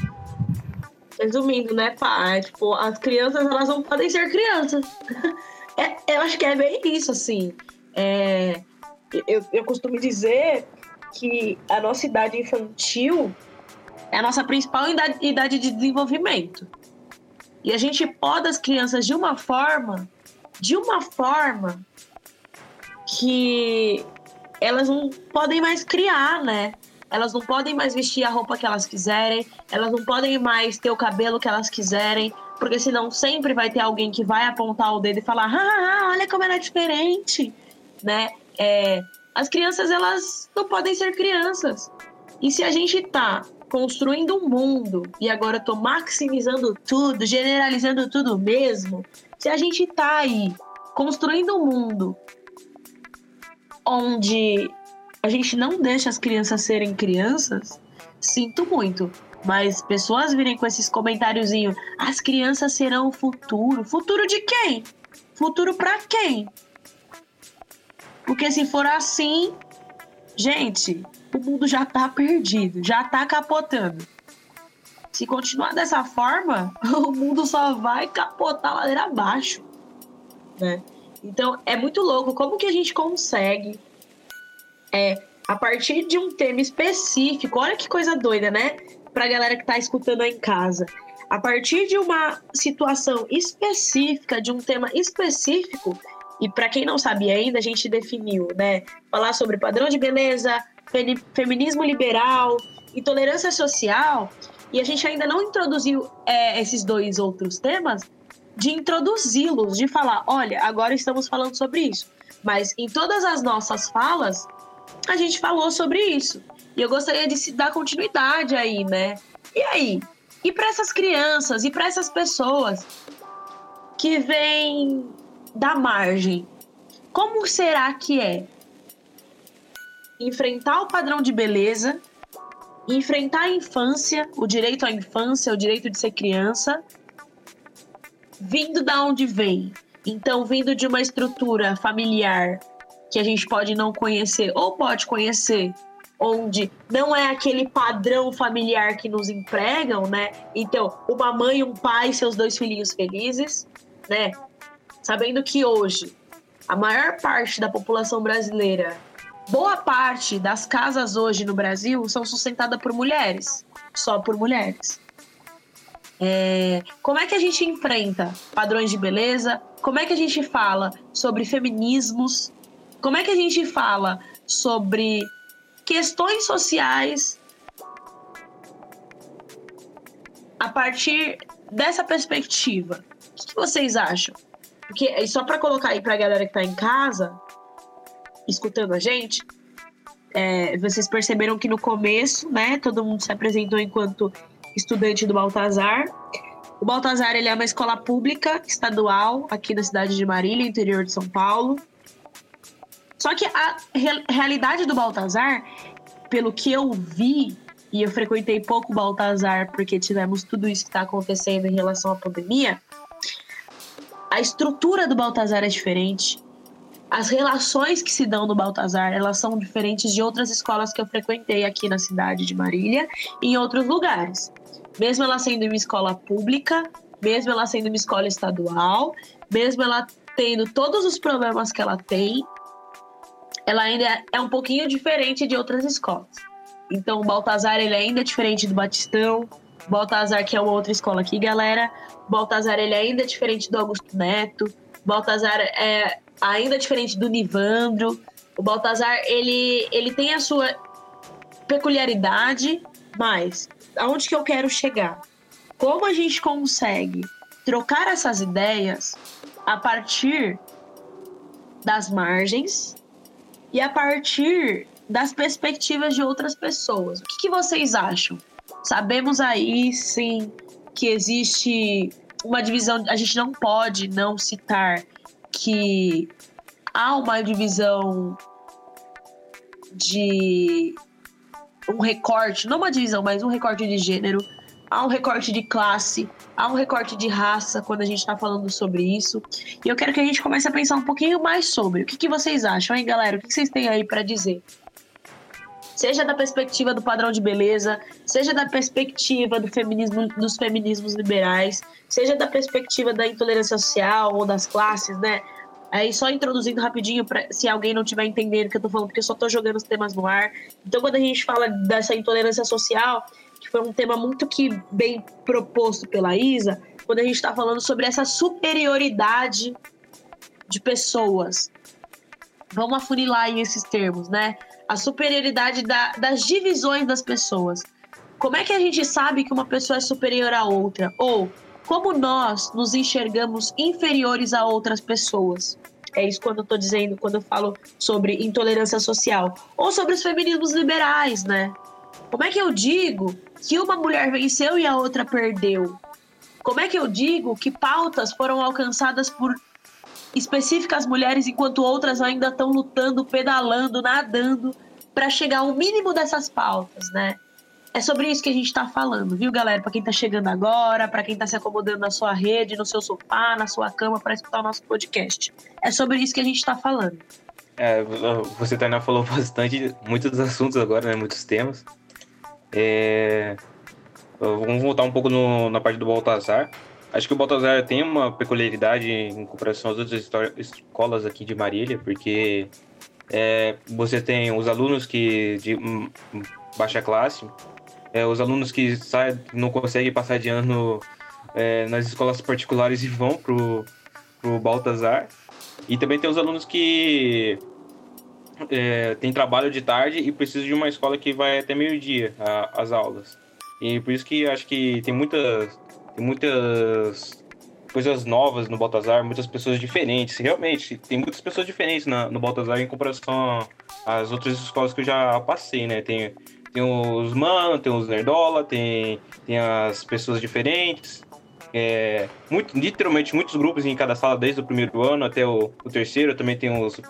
Resumindo, né, pá? É, tipo, as crianças, elas não podem ser crianças. É, eu acho que é bem isso, assim. É, eu, eu costumo dizer que a nossa idade infantil é a nossa principal idade, idade de desenvolvimento. E a gente poda as crianças de uma forma, de uma forma que elas não podem mais criar, né? Elas não podem mais vestir a roupa que elas quiserem, elas não podem mais ter o cabelo que elas quiserem, porque senão sempre vai ter alguém que vai apontar o dedo e falar: ah, olha como ela é diferente, né? É, as crianças, elas não podem ser crianças. E se a gente tá construindo um mundo e agora tô maximizando tudo, generalizando tudo mesmo, se a gente tá aí construindo um mundo onde a gente não deixa as crianças serem crianças, sinto muito. Mas pessoas virem com esses comentáriozinhos, as crianças serão o futuro. Futuro de quem? Futuro para quem? Porque se for assim, gente, o mundo já tá perdido, já tá capotando. Se continuar dessa forma, o mundo só vai capotar ladeira abaixo, né? Então é muito louco como que a gente consegue é a partir de um tema específico. Olha que coisa doida, né? Pra galera que tá escutando aí em casa. A partir de uma situação específica, de um tema específico, e para quem não sabia ainda, a gente definiu, né? Falar sobre padrão de beleza, feminismo liberal, intolerância social. e a gente ainda não introduziu é, esses dois outros temas, de introduzi-los, de falar, olha, agora estamos falando sobre isso. Mas em todas as nossas falas, a gente falou sobre isso. E eu gostaria de se dar continuidade aí, né? E aí? E para essas crianças e para essas pessoas que vêm da margem, como será que é enfrentar o padrão de beleza, enfrentar a infância, o direito à infância, o direito de ser criança, vindo da onde vem? Então, vindo de uma estrutura familiar que a gente pode não conhecer ou pode conhecer, onde não é aquele padrão familiar que nos empregam, né? Então, uma mãe, um pai, seus dois filhinhos felizes, né? Sabendo que hoje a maior parte da população brasileira, boa parte das casas hoje no Brasil são sustentadas por mulheres, só por mulheres. É, como é que a gente enfrenta padrões de beleza? Como é que a gente fala sobre feminismos? Como é que a gente fala sobre questões sociais a partir dessa perspectiva? O que vocês acham? Porque só para colocar aí para a galera que está em casa, escutando a gente, é, vocês perceberam que no começo, né, todo mundo se apresentou enquanto estudante do Baltazar. O Baltazar ele é uma escola pública estadual aqui da cidade de Marília, interior de São Paulo. Só que a re realidade do Baltazar, pelo que eu vi, e eu frequentei pouco o Baltazar porque tivemos tudo isso que está acontecendo em relação à pandemia, a estrutura do Baltazar é diferente. As relações que se dão no Baltazar, elas são diferentes de outras escolas que eu frequentei aqui na cidade de Marília e em outros lugares mesmo ela sendo uma escola pública, mesmo ela sendo uma escola estadual, mesmo ela tendo todos os problemas que ela tem, ela ainda é um pouquinho diferente de outras escolas. Então, o Baltazar ele ainda é diferente do Batistão, Baltazar que é uma outra escola aqui, galera. Baltazar ele ainda é diferente do Augusto Neto. Baltazar é ainda diferente do Nivandro. O Baltazar ele ele tem a sua peculiaridade, mas aonde que eu quero chegar? Como a gente consegue trocar essas ideias a partir das margens e a partir das perspectivas de outras pessoas? O que, que vocês acham? Sabemos aí, sim, que existe uma divisão. A gente não pode não citar que há uma divisão de um recorte, não uma divisão, mas um recorte de gênero, há um recorte de classe, há um recorte de raça quando a gente está falando sobre isso. E eu quero que a gente comece a pensar um pouquinho mais sobre. O que, que vocês acham, hein, galera? O que, que vocês têm aí para dizer? Seja da perspectiva do padrão de beleza, seja da perspectiva do feminismo, dos feminismos liberais, seja da perspectiva da intolerância social ou das classes, né? Aí só introduzindo rapidinho, pra, se alguém não estiver entendendo o que eu tô falando, porque eu só tô jogando os temas no ar. Então, quando a gente fala dessa intolerância social, que foi um tema muito que bem proposto pela Isa, quando a gente está falando sobre essa superioridade de pessoas. Vamos afunilar aí esses termos, né? A superioridade da, das divisões das pessoas. Como é que a gente sabe que uma pessoa é superior à outra? Ou como nós nos enxergamos inferiores a outras pessoas. É isso quando eu tô dizendo, quando eu falo sobre intolerância social. Ou sobre os feminismos liberais, né? Como é que eu digo que uma mulher venceu e a outra perdeu? Como é que eu digo que pautas foram alcançadas por específicas mulheres enquanto outras ainda estão lutando, pedalando, nadando para chegar ao mínimo dessas pautas, né? É sobre isso que a gente está falando, viu, galera? Para quem está chegando agora, para quem está se acomodando na sua rede, no seu sofá, na sua cama para escutar o nosso podcast. É sobre isso que a gente está falando. É, você, Tainá, falou bastante, muitos assuntos agora, né? Muitos temas. É... Vamos voltar um pouco no, na parte do Baltazar. Acho que o Baltazar tem uma peculiaridade em comparação às outras escolas aqui de Marília, porque é, você tem os alunos que de baixa classe é, os alunos que não conseguem passar de ano é, nas escolas particulares e vão pro, pro Baltazar. E também tem os alunos que é, tem trabalho de tarde e precisam de uma escola que vai até meio-dia as aulas. E por isso que acho que tem muitas, tem muitas coisas novas no Baltazar, muitas pessoas diferentes. Realmente, tem muitas pessoas diferentes na, no Baltazar em comparação às outras escolas que eu já passei, né? Tem, tem os mano, tem os nerdola, tem, tem as pessoas diferentes. É, muito, literalmente muitos grupos em cada sala, desde o primeiro ano até o, o terceiro. Também tem os,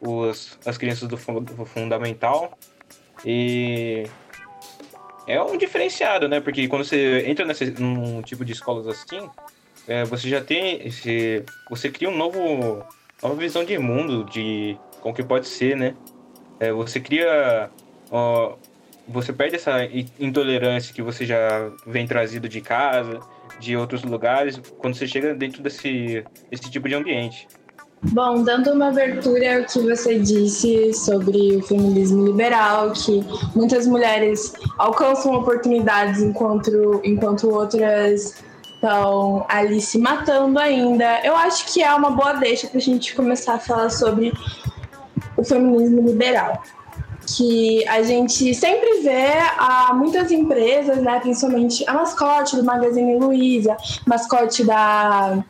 os, as crianças do, do fundamental. E é um diferenciado, né? Porque quando você entra nesse, num tipo de escolas assim, é, você já tem esse. Você cria um novo. nova visão de mundo, de como que pode ser, né? É, você cria. Ó, você perde essa intolerância que você já vem trazido de casa, de outros lugares, quando você chega dentro desse, desse tipo de ambiente. Bom, dando uma abertura ao que você disse sobre o feminismo liberal, que muitas mulheres alcançam oportunidades enquanto, enquanto outras estão ali se matando ainda. Eu acho que é uma boa deixa para a gente começar a falar sobre o feminismo liberal. Que a gente sempre vê a muitas empresas, né, principalmente a mascote do Magazine Luiza, mascote da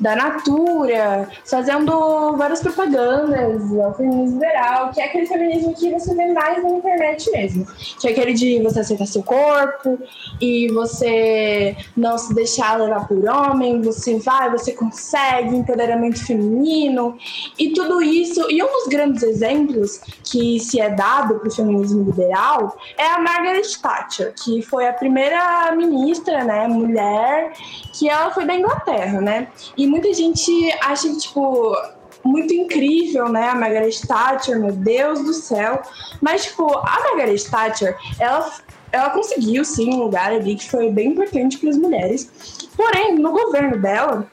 da Natura, fazendo várias propagandas ao feminismo liberal, que é aquele feminismo que você vê mais na internet mesmo. Que é aquele de você aceitar seu corpo e você não se deixar levar por homem, você vai, você consegue, empoderamento feminino e tudo isso. E um dos grandes exemplos que se é dado para o feminismo liberal é a Margaret Thatcher, que foi a primeira ministra, né, mulher, que ela foi da Inglaterra, né? E muita gente acha tipo, muito incrível, né? A Margaret Thatcher, meu Deus do céu. Mas, tipo, a Margaret Thatcher, ela, ela conseguiu, sim, um lugar ali que foi bem importante para as mulheres. Porém, no governo dela,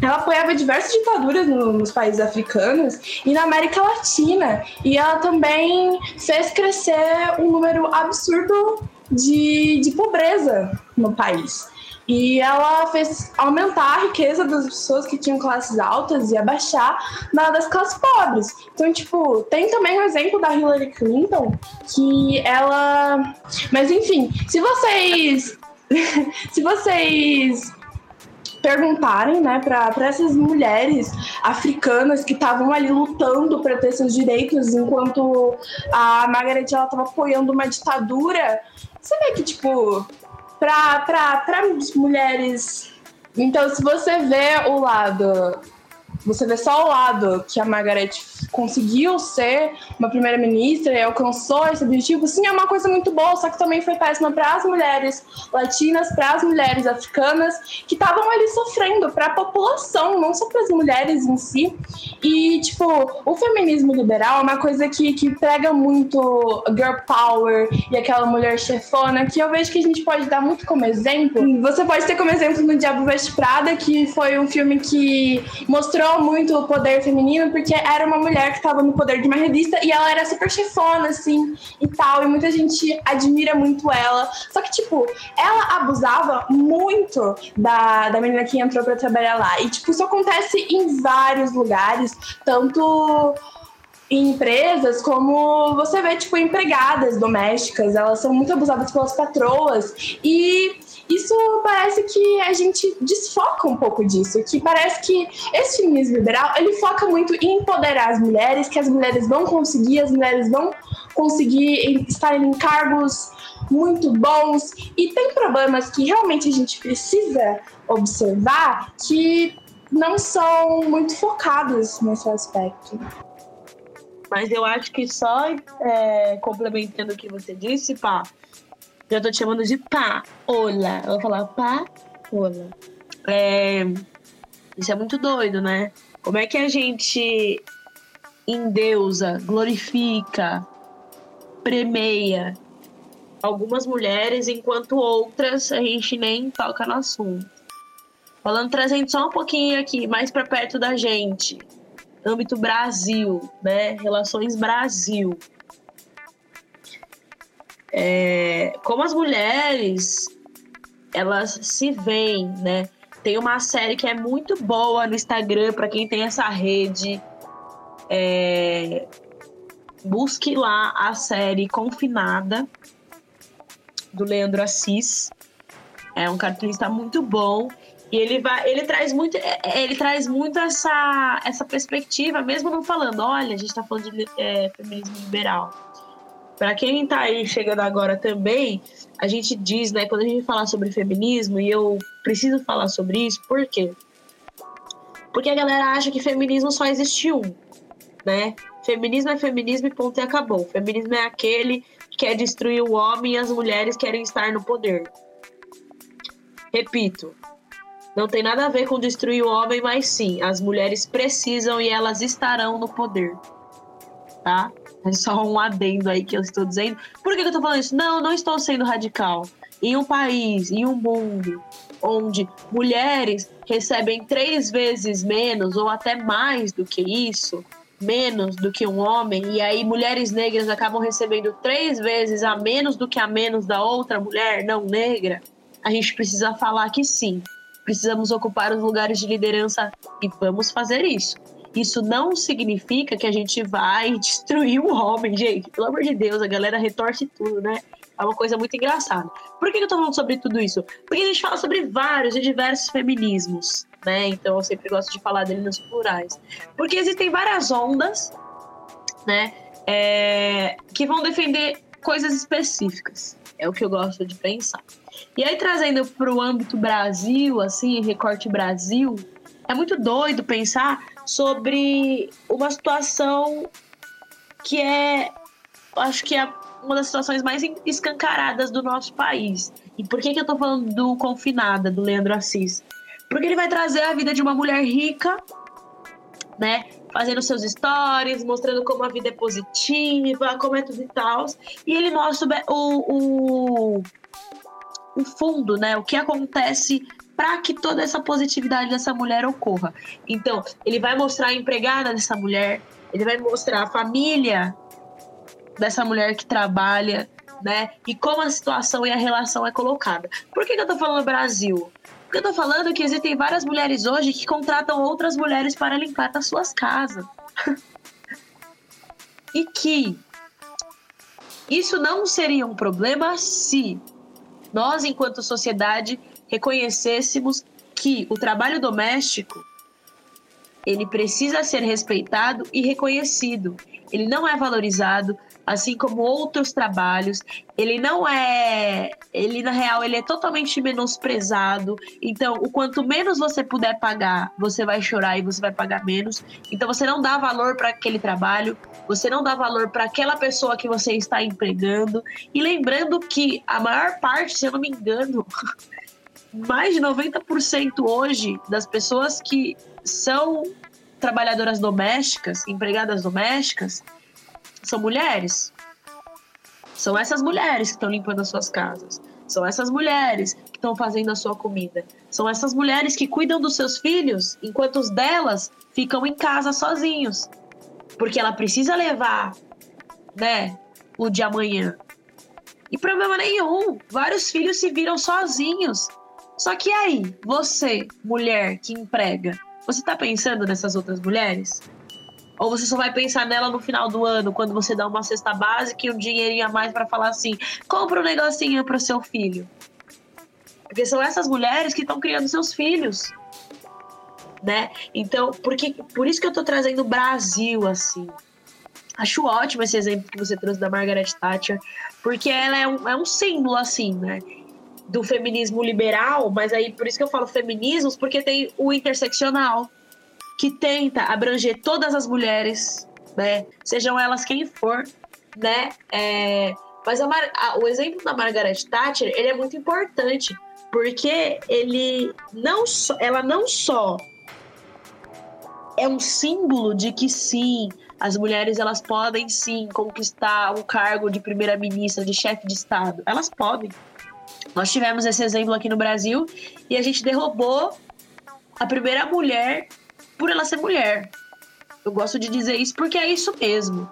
ela apoiava diversas ditaduras no, nos países africanos e na América Latina. E ela também fez crescer um número absurdo de, de pobreza no país. E ela fez aumentar a riqueza das pessoas que tinham classes altas e abaixar na das classes pobres. Então, tipo, tem também o exemplo da Hillary Clinton, que ela. Mas enfim, se vocês. se vocês perguntarem, né, para essas mulheres africanas que estavam ali lutando para ter seus direitos, enquanto a Margaret ela estava apoiando uma ditadura, você vê que tipo para mulheres. Então, se você vê o lado você vê só o lado que a Margaret conseguiu ser uma primeira-ministra e alcançou esse objetivo, sim, é uma coisa muito boa, só que também foi péssima para as mulheres latinas, para as mulheres africanas que estavam ali sofrendo, para a população, não só para as mulheres em si. E, tipo, o feminismo liberal é uma coisa que, que prega muito girl power e aquela mulher chefona, que eu vejo que a gente pode dar muito como exemplo. Você pode ter como exemplo no Diabo Veste Prada, que foi um filme que mostrou muito o poder feminino, porque era uma mulher que estava no poder de uma revista e ela era super chefona, assim, e tal. E muita gente admira muito ela. Só que, tipo, ela abusava muito da, da menina que entrou para trabalhar lá. E, tipo, isso acontece em vários lugares, tanto em empresas, como você vê, tipo, empregadas domésticas, elas são muito abusadas pelas patroas. E isso parece que a gente desfoca um pouco disso, que parece que esse feminismo liberal, ele foca muito em empoderar as mulheres, que as mulheres vão conseguir, as mulheres vão conseguir estar em cargos muito bons e tem problemas que realmente a gente precisa observar que não são muito focados nesse aspecto. Mas eu acho que só é, complementando o que você disse, pá, já tô te chamando de Paola. Eu vou falar Paola. É, isso é muito doido, né? Como é que a gente endeusa, glorifica, premeia algumas mulheres, enquanto outras a gente nem toca no assunto. Falando, trazendo só um pouquinho aqui, mais para perto da gente, âmbito Brasil, né? Relações Brasil é, como as mulheres elas se veem, né? Tem uma série que é muito boa no Instagram para quem tem essa rede. É, busque lá a série Confinada. do Leandro Assis. É um cartunista muito bom. E ele vai, ele traz muito, é, é, ele traz muito essa, essa perspectiva, mesmo não falando, olha, a gente está falando de é, feminismo liberal. Para quem está aí chegando agora também, a gente diz, né, quando a gente fala sobre feminismo, e eu preciso falar sobre isso, por quê? Porque a galera acha que feminismo só existe um, né? Feminismo é feminismo e ponto e acabou. Feminismo é aquele que quer destruir o homem e as mulheres querem estar no poder. Repito, não tem nada a ver com destruir o homem, mas sim, as mulheres precisam e elas estarão no poder. Tá? É só um adendo aí que eu estou dizendo. Por que, eu estou falando isso? Não, não estou sendo radical. Em um país, em um mundo onde mulheres recebem três vezes menos ou até mais do que isso, menos do que um homem, e aí mulheres negras acabam recebendo três vezes a menos do que a menos da outra mulher não negra, a gente precisa falar que sim, precisamos ocupar os lugares de liderança e vamos fazer isso. Isso não significa que a gente vai destruir o homem, gente. Pelo amor de Deus, a galera retorce tudo, né? É uma coisa muito engraçada. Por que eu tô falando sobre tudo isso? Porque a gente fala sobre vários e diversos feminismos, né? Então eu sempre gosto de falar dele nos plurais. Porque existem várias ondas, né? É, que vão defender coisas específicas. É o que eu gosto de pensar. E aí, trazendo para o âmbito Brasil, assim, recorte Brasil, é muito doido pensar sobre uma situação que é, acho que é uma das situações mais escancaradas do nosso país. E por que, que eu tô falando do Confinada, do Leandro Assis? Porque ele vai trazer a vida de uma mulher rica, né? Fazendo seus stories, mostrando como a vida é positiva, como é tudo e tal. E ele mostra o, o o fundo, né? O que acontece para que toda essa positividade dessa mulher ocorra. Então, ele vai mostrar a empregada dessa mulher, ele vai mostrar a família dessa mulher que trabalha, né? E como a situação e a relação é colocada. Por que, que eu tô falando Brasil? Porque eu tô falando que existem várias mulheres hoje que contratam outras mulheres para limpar as suas casas. e que isso não seria um problema se nós, enquanto sociedade, reconhecêssemos que o trabalho doméstico ele precisa ser respeitado e reconhecido. Ele não é valorizado, assim como outros trabalhos. Ele não é, ele na real ele é totalmente menosprezado. Então, o quanto menos você puder pagar, você vai chorar e você vai pagar menos. Então, você não dá valor para aquele trabalho, você não dá valor para aquela pessoa que você está empregando. E lembrando que a maior parte, se eu não me engano, mais de 90% hoje das pessoas que são trabalhadoras domésticas, empregadas domésticas, são mulheres. São essas mulheres que estão limpando as suas casas. São essas mulheres que estão fazendo a sua comida. São essas mulheres que cuidam dos seus filhos enquanto os delas ficam em casa sozinhos. Porque ela precisa levar, né, o de amanhã. E problema nenhum. Vários filhos se viram sozinhos. Só que aí, você, mulher que emprega, você tá pensando nessas outras mulheres? Ou você só vai pensar nela no final do ano, quando você dá uma cesta básica e um dinheirinho a mais para falar assim: compra um negocinho pro seu filho. Porque são essas mulheres que estão criando seus filhos. Né? Então, porque, por isso que eu tô trazendo o Brasil assim. Acho ótimo esse exemplo que você trouxe da Margaret Thatcher, porque ela é um, é um símbolo, assim, né? Do feminismo liberal, mas aí por isso que eu falo feminismos, porque tem o interseccional que tenta abranger todas as mulheres, né? Sejam elas quem for, né? É, mas a a, o exemplo da Margaret Thatcher ele é muito importante porque ele não só, ela não só é um símbolo de que sim, as mulheres elas podem sim conquistar o cargo de primeira-ministra, de chefe de estado. Elas podem. Nós tivemos esse exemplo aqui no Brasil e a gente derrubou a primeira mulher por ela ser mulher. Eu gosto de dizer isso porque é isso mesmo.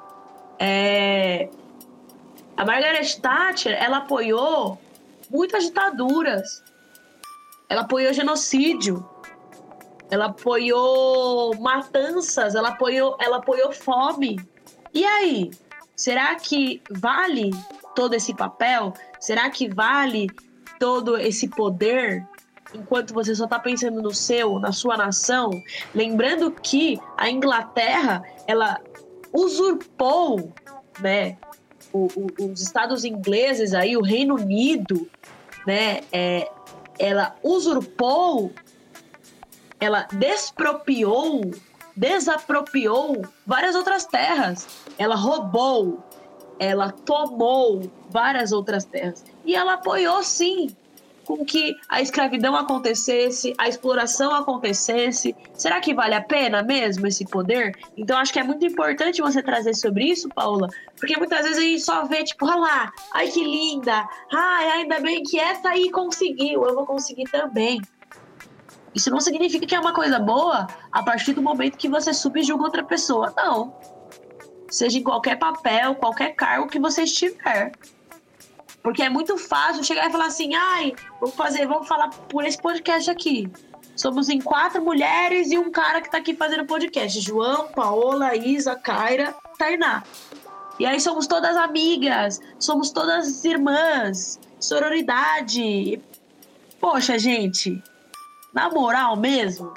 É... A Margaret Thatcher, ela apoiou muitas ditaduras. Ela apoiou genocídio. Ela apoiou matanças, ela apoiou, ela apoiou fome. E aí, será que vale todo esse papel? Será que vale todo esse poder enquanto você só está pensando no seu, na sua nação? Lembrando que a Inglaterra, ela usurpou, né, o, o, os estados ingleses aí, o Reino Unido, né, é, ela usurpou, ela despropriou, desapropriou várias outras terras. Ela roubou, ela tomou várias outras terras. E ela apoiou, sim, com que a escravidão acontecesse, a exploração acontecesse. Será que vale a pena mesmo esse poder? Então acho que é muito importante você trazer sobre isso, Paula, porque muitas vezes a gente só vê, tipo, olha lá, ai que linda, ai, ainda bem que essa aí conseguiu, eu vou conseguir também. Isso não significa que é uma coisa boa a partir do momento que você subjuga outra pessoa, não. Seja em qualquer papel, qualquer cargo que você estiver. Porque é muito fácil chegar e falar assim, ai, vamos fazer, vamos falar por esse podcast aqui. Somos em quatro mulheres e um cara que tá aqui fazendo podcast. João, Paola, Isa, Kaira, Tainá. E aí somos todas amigas, somos todas irmãs, sororidade. Poxa, gente, na moral mesmo,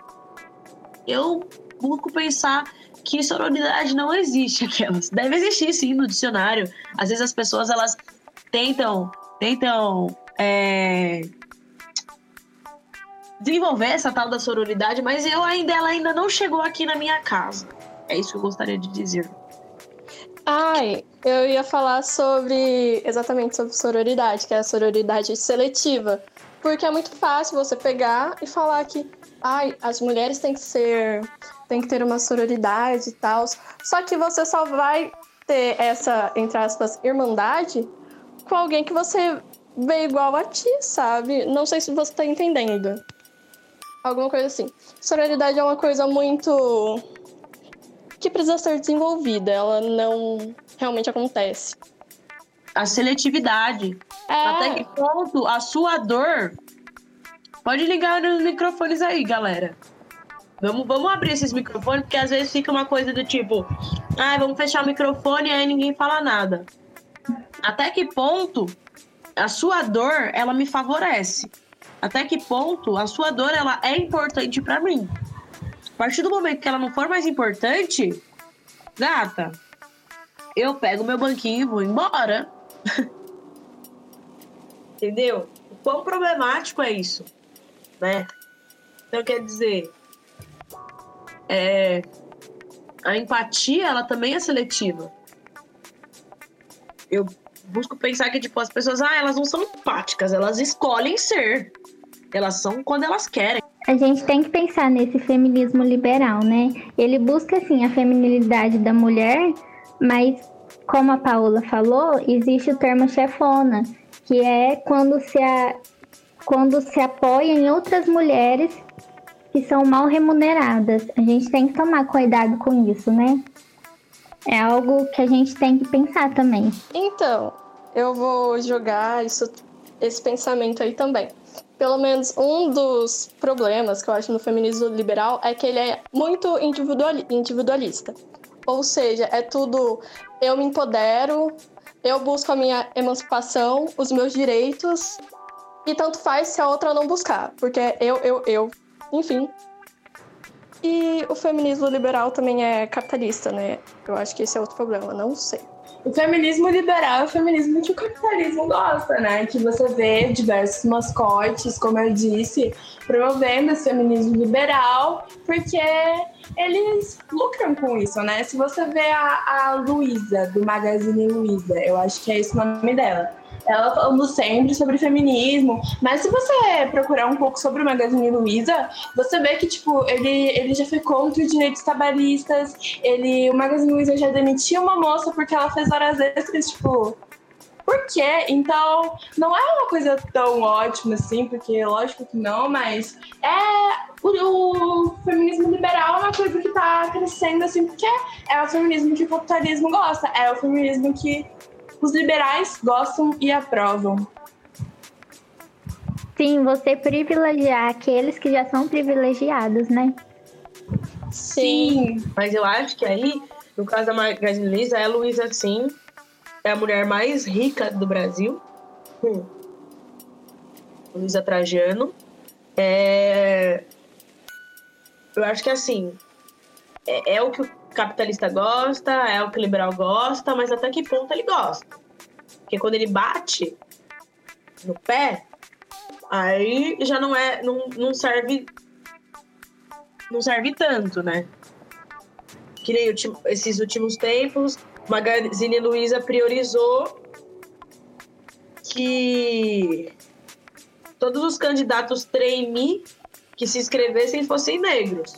eu busco pensar que sororidade não existe aquelas. Deve existir sim no dicionário. Às vezes as pessoas elas tentam, tentam é, desenvolver essa tal da sororidade, mas eu ainda, ela ainda não chegou aqui na minha casa. É isso que eu gostaria de dizer. Ai, eu ia falar sobre exatamente sobre sororidade, que é a sororidade seletiva. Porque é muito fácil você pegar e falar que ai, as mulheres têm que ser. Têm que ter uma sororidade e tal. Só que você só vai ter essa, entre aspas, irmandade com alguém que você vê igual a ti, sabe? Não sei se você tá entendendo. Alguma coisa assim. Sororidade é uma coisa muito. que precisa ser desenvolvida. Ela não realmente acontece. A seletividade. É. Até que ponto a sua dor. Pode ligar nos microfones aí, galera. Vamos, vamos abrir esses microfones, porque às vezes fica uma coisa do tipo, ah, vamos fechar o microfone e aí ninguém fala nada. Até que ponto a sua dor, ela me favorece? Até que ponto a sua dor, ela é importante para mim? A partir do momento que ela não for mais importante, gata, eu pego meu banquinho e vou embora. Entendeu? O quão problemático é isso, né? Então, quer dizer, é, a empatia, ela também é seletiva. Eu busco pensar que, tipo, as pessoas, ah, elas não são empáticas, elas escolhem ser. Elas são quando elas querem. A gente tem que pensar nesse feminismo liberal, né? Ele busca, assim, a feminilidade da mulher, mas, como a Paula falou, existe o termo chefona, que é quando se, a, quando se apoia em outras mulheres que são mal remuneradas. A gente tem que tomar cuidado com isso, né? É algo que a gente tem que pensar também. Então, eu vou jogar isso, esse pensamento aí também. Pelo menos um dos problemas que eu acho no feminismo liberal é que ele é muito individualista. Ou seja, é tudo eu me empodero, eu busco a minha emancipação, os meus direitos, e tanto faz se a outra não buscar, porque eu, eu, eu. Enfim, e o feminismo liberal também é capitalista, né? Eu acho que esse é outro problema, não sei. O feminismo liberal é o feminismo que o capitalismo gosta, né? Que você vê diversos mascotes, como eu disse, promovendo esse feminismo liberal, porque eles lucram com isso, né? Se você vê a, a Luísa, do Magazine Luiza, eu acho que é esse o nome dela ela falando sempre sobre feminismo, mas se você procurar um pouco sobre o Magazine Luiza, você vê que, tipo, ele, ele já foi contra os direitos trabalhistas, ele, o Magazine Luiza já demitiu uma moça porque ela fez horas extras, tipo, por quê? Então, não é uma coisa tão ótima assim, porque lógico que não, mas é o, o, feminismo liberal é uma coisa que tá crescendo assim, porque é o feminismo que o capitalismo gosta, é o feminismo que os liberais gostam e aprovam. Sim, você privilegiar aqueles que já são privilegiados, né? Sim, mas eu acho que aí, no caso da Magazine Luiza, é a Luísa sim, é a mulher mais rica do Brasil. Hum. Luísa Trajano. É... Eu acho que assim, é, é, o que o capitalista gosta, é o que liberal gosta, mas até que ponto ele gosta? Porque quando ele bate no pé, aí já não é, não, não serve, não serve tanto, né? Que nem esses últimos tempos, Magazine Luiza priorizou que todos os candidatos trainee que se inscrevessem fossem negros,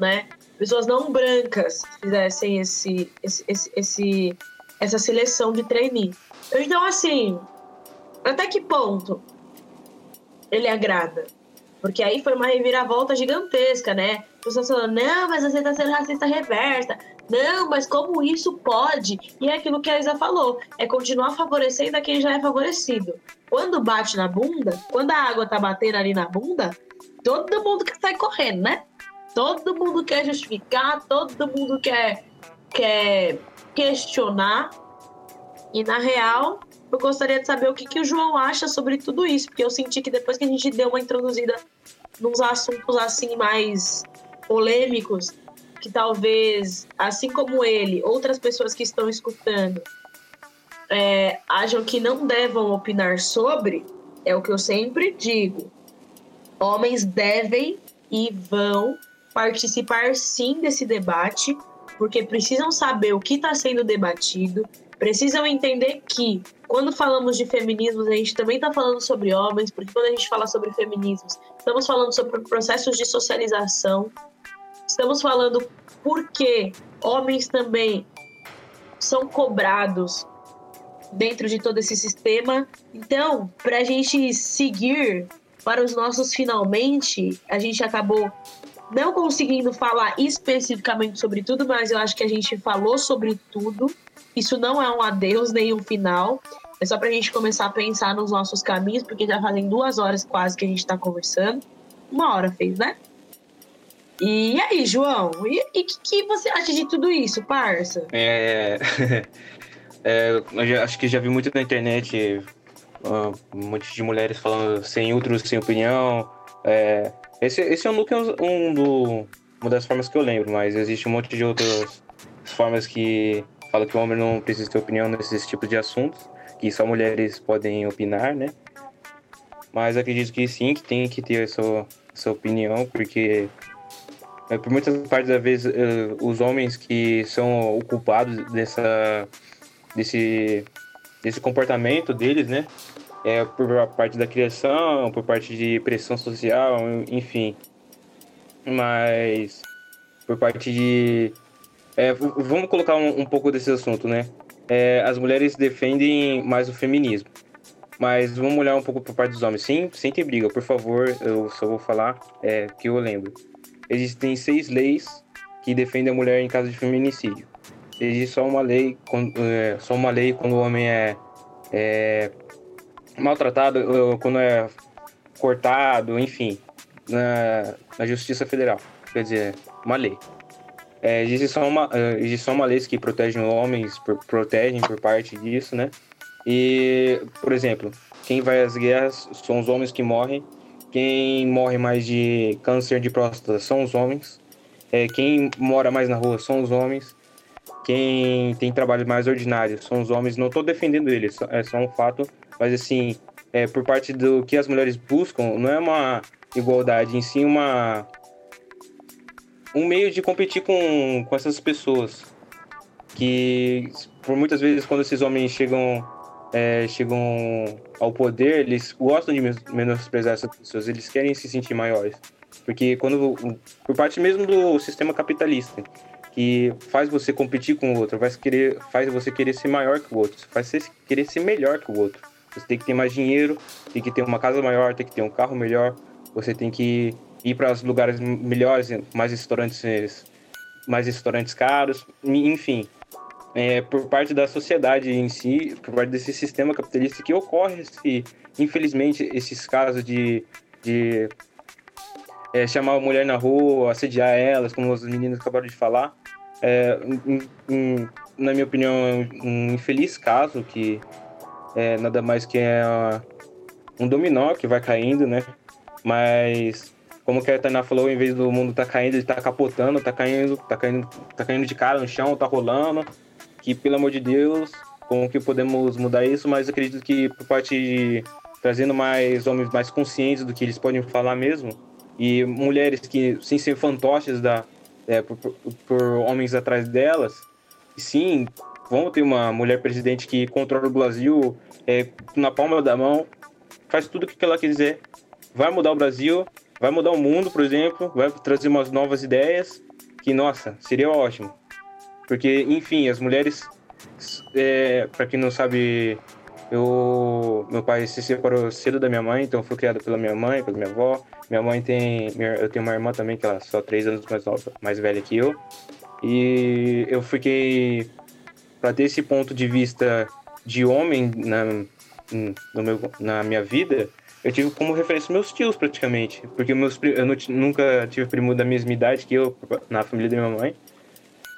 né? Pessoas não brancas fizessem esse, esse, esse, esse essa seleção de trainee. Então, assim, até que ponto ele agrada? Porque aí foi uma reviravolta gigantesca, né? Pessoas falando, não, mas você tá sendo racista reversa. Não, mas como isso pode? E é aquilo que a Isa falou: é continuar favorecendo a quem já é favorecido. Quando bate na bunda, quando a água tá batendo ali na bunda, todo mundo que sai correndo, né? Todo mundo quer justificar, todo mundo quer, quer questionar. E na real, eu gostaria de saber o que, que o João acha sobre tudo isso, porque eu senti que depois que a gente deu uma introduzida nos assuntos assim mais polêmicos, que talvez, assim como ele, outras pessoas que estão escutando é, acham que não devam opinar sobre, é o que eu sempre digo. Homens devem e vão participar sim desse debate, porque precisam saber o que está sendo debatido, precisam entender que quando falamos de feminismos, a gente também está falando sobre homens, porque quando a gente fala sobre feminismos, estamos falando sobre processos de socialização, estamos falando porque homens também são cobrados dentro de todo esse sistema. Então, para a gente seguir para os nossos finalmente, a gente acabou não conseguindo falar especificamente sobre tudo, mas eu acho que a gente falou sobre tudo. Isso não é um adeus nem um final. É só para a gente começar a pensar nos nossos caminhos, porque já fazem duas horas quase que a gente está conversando. Uma hora fez, né? E aí, João? E o que, que, você acha de tudo isso, parça? É. é eu acho que já vi muito na internet uh, um monte de mulheres falando sem outros, sem opinião. É, esse, esse é um look um, do, uma das formas que eu lembro, mas existe um monte de outras formas que fala que o homem não precisa ter opinião nesses tipos de assuntos, que só mulheres podem opinar, né? Mas acredito que sim, que tem que ter essa, essa opinião, porque é, por muitas partes da vez uh, os homens que são o culpados dessa, desse, desse comportamento deles, né? É, por parte da criação, por parte de pressão social, enfim. Mas por parte de. É, vamos colocar um, um, pouco desse assunto, né? É, as mulheres defendem mais o feminismo. Mas vamos olhar um pouco por parte dos homens. Sim, sem ter briga, por favor, eu só vou falar é, que eu lembro. Existem seis leis que defendem a mulher em caso de feminicídio. Existe só uma lei, é, só uma lei quando o homem é, é maltratado, quando é cortado, enfim, na, na Justiça Federal. Quer dizer, uma lei. É, existe, só uma, é, existe só uma lei que protege homens, protegem por parte disso, né? E, por exemplo, quem vai às guerras são os homens que morrem. Quem morre mais de câncer de próstata são os homens. É, quem mora mais na rua são os homens. Quem tem trabalho mais ordinário são os homens. Não estou defendendo eles, é só um fato mas assim, é, por parte do que as mulheres buscam, não é uma igualdade, em si uma um meio de competir com, com essas pessoas. Que por muitas vezes quando esses homens chegam é, chegam ao poder eles gostam de menosprezar essas pessoas eles querem se sentir maiores. Porque quando por parte mesmo do sistema capitalista que faz você competir com o outro faz querer faz você querer ser maior que o outro faz você querer ser melhor que o outro você tem que ter mais dinheiro, tem que ter uma casa maior, tem que ter um carro melhor, você tem que ir para os lugares melhores, mais restaurantes, mais restaurantes caros, enfim. É, por parte da sociedade em si, por parte desse sistema capitalista que ocorre, esse, infelizmente, esses casos de, de é, chamar a mulher na rua, assediar elas, como os meninos acabaram de falar, é, em, em, na minha opinião, é um infeliz caso que é nada mais que é um dominó que vai caindo, né? Mas como que a Tainá falou, em vez do mundo tá caindo, ele tá capotando, tá caindo, tá caindo, tá caindo de cara no chão, tá rolando. Que pelo amor de Deus, como que podemos mudar isso? Mas acredito que por parte de trazendo mais homens mais conscientes do que eles podem falar mesmo e mulheres que sem ser fantoches da é, por, por, por, homens atrás delas, sim, vamos ter uma mulher presidente que controla o Brasil é, na palma da mão, faz tudo o que ela quiser, vai mudar o Brasil, vai mudar o mundo, por exemplo, vai trazer umas novas ideias, que nossa, seria ótimo, porque enfim, as mulheres, é, para quem não sabe eu, meu pai se separou cedo da minha mãe, então fui criado pela minha mãe, pela minha avó. Minha mãe tem, eu tenho uma irmã também que ela é só três anos mais nova, mais velha que eu. E eu fiquei para ter esse ponto de vista de homem na, meu, na minha vida, eu tive como referência meus tios praticamente, porque meus eu não, nunca tive primo da mesma idade que eu na família da minha mãe.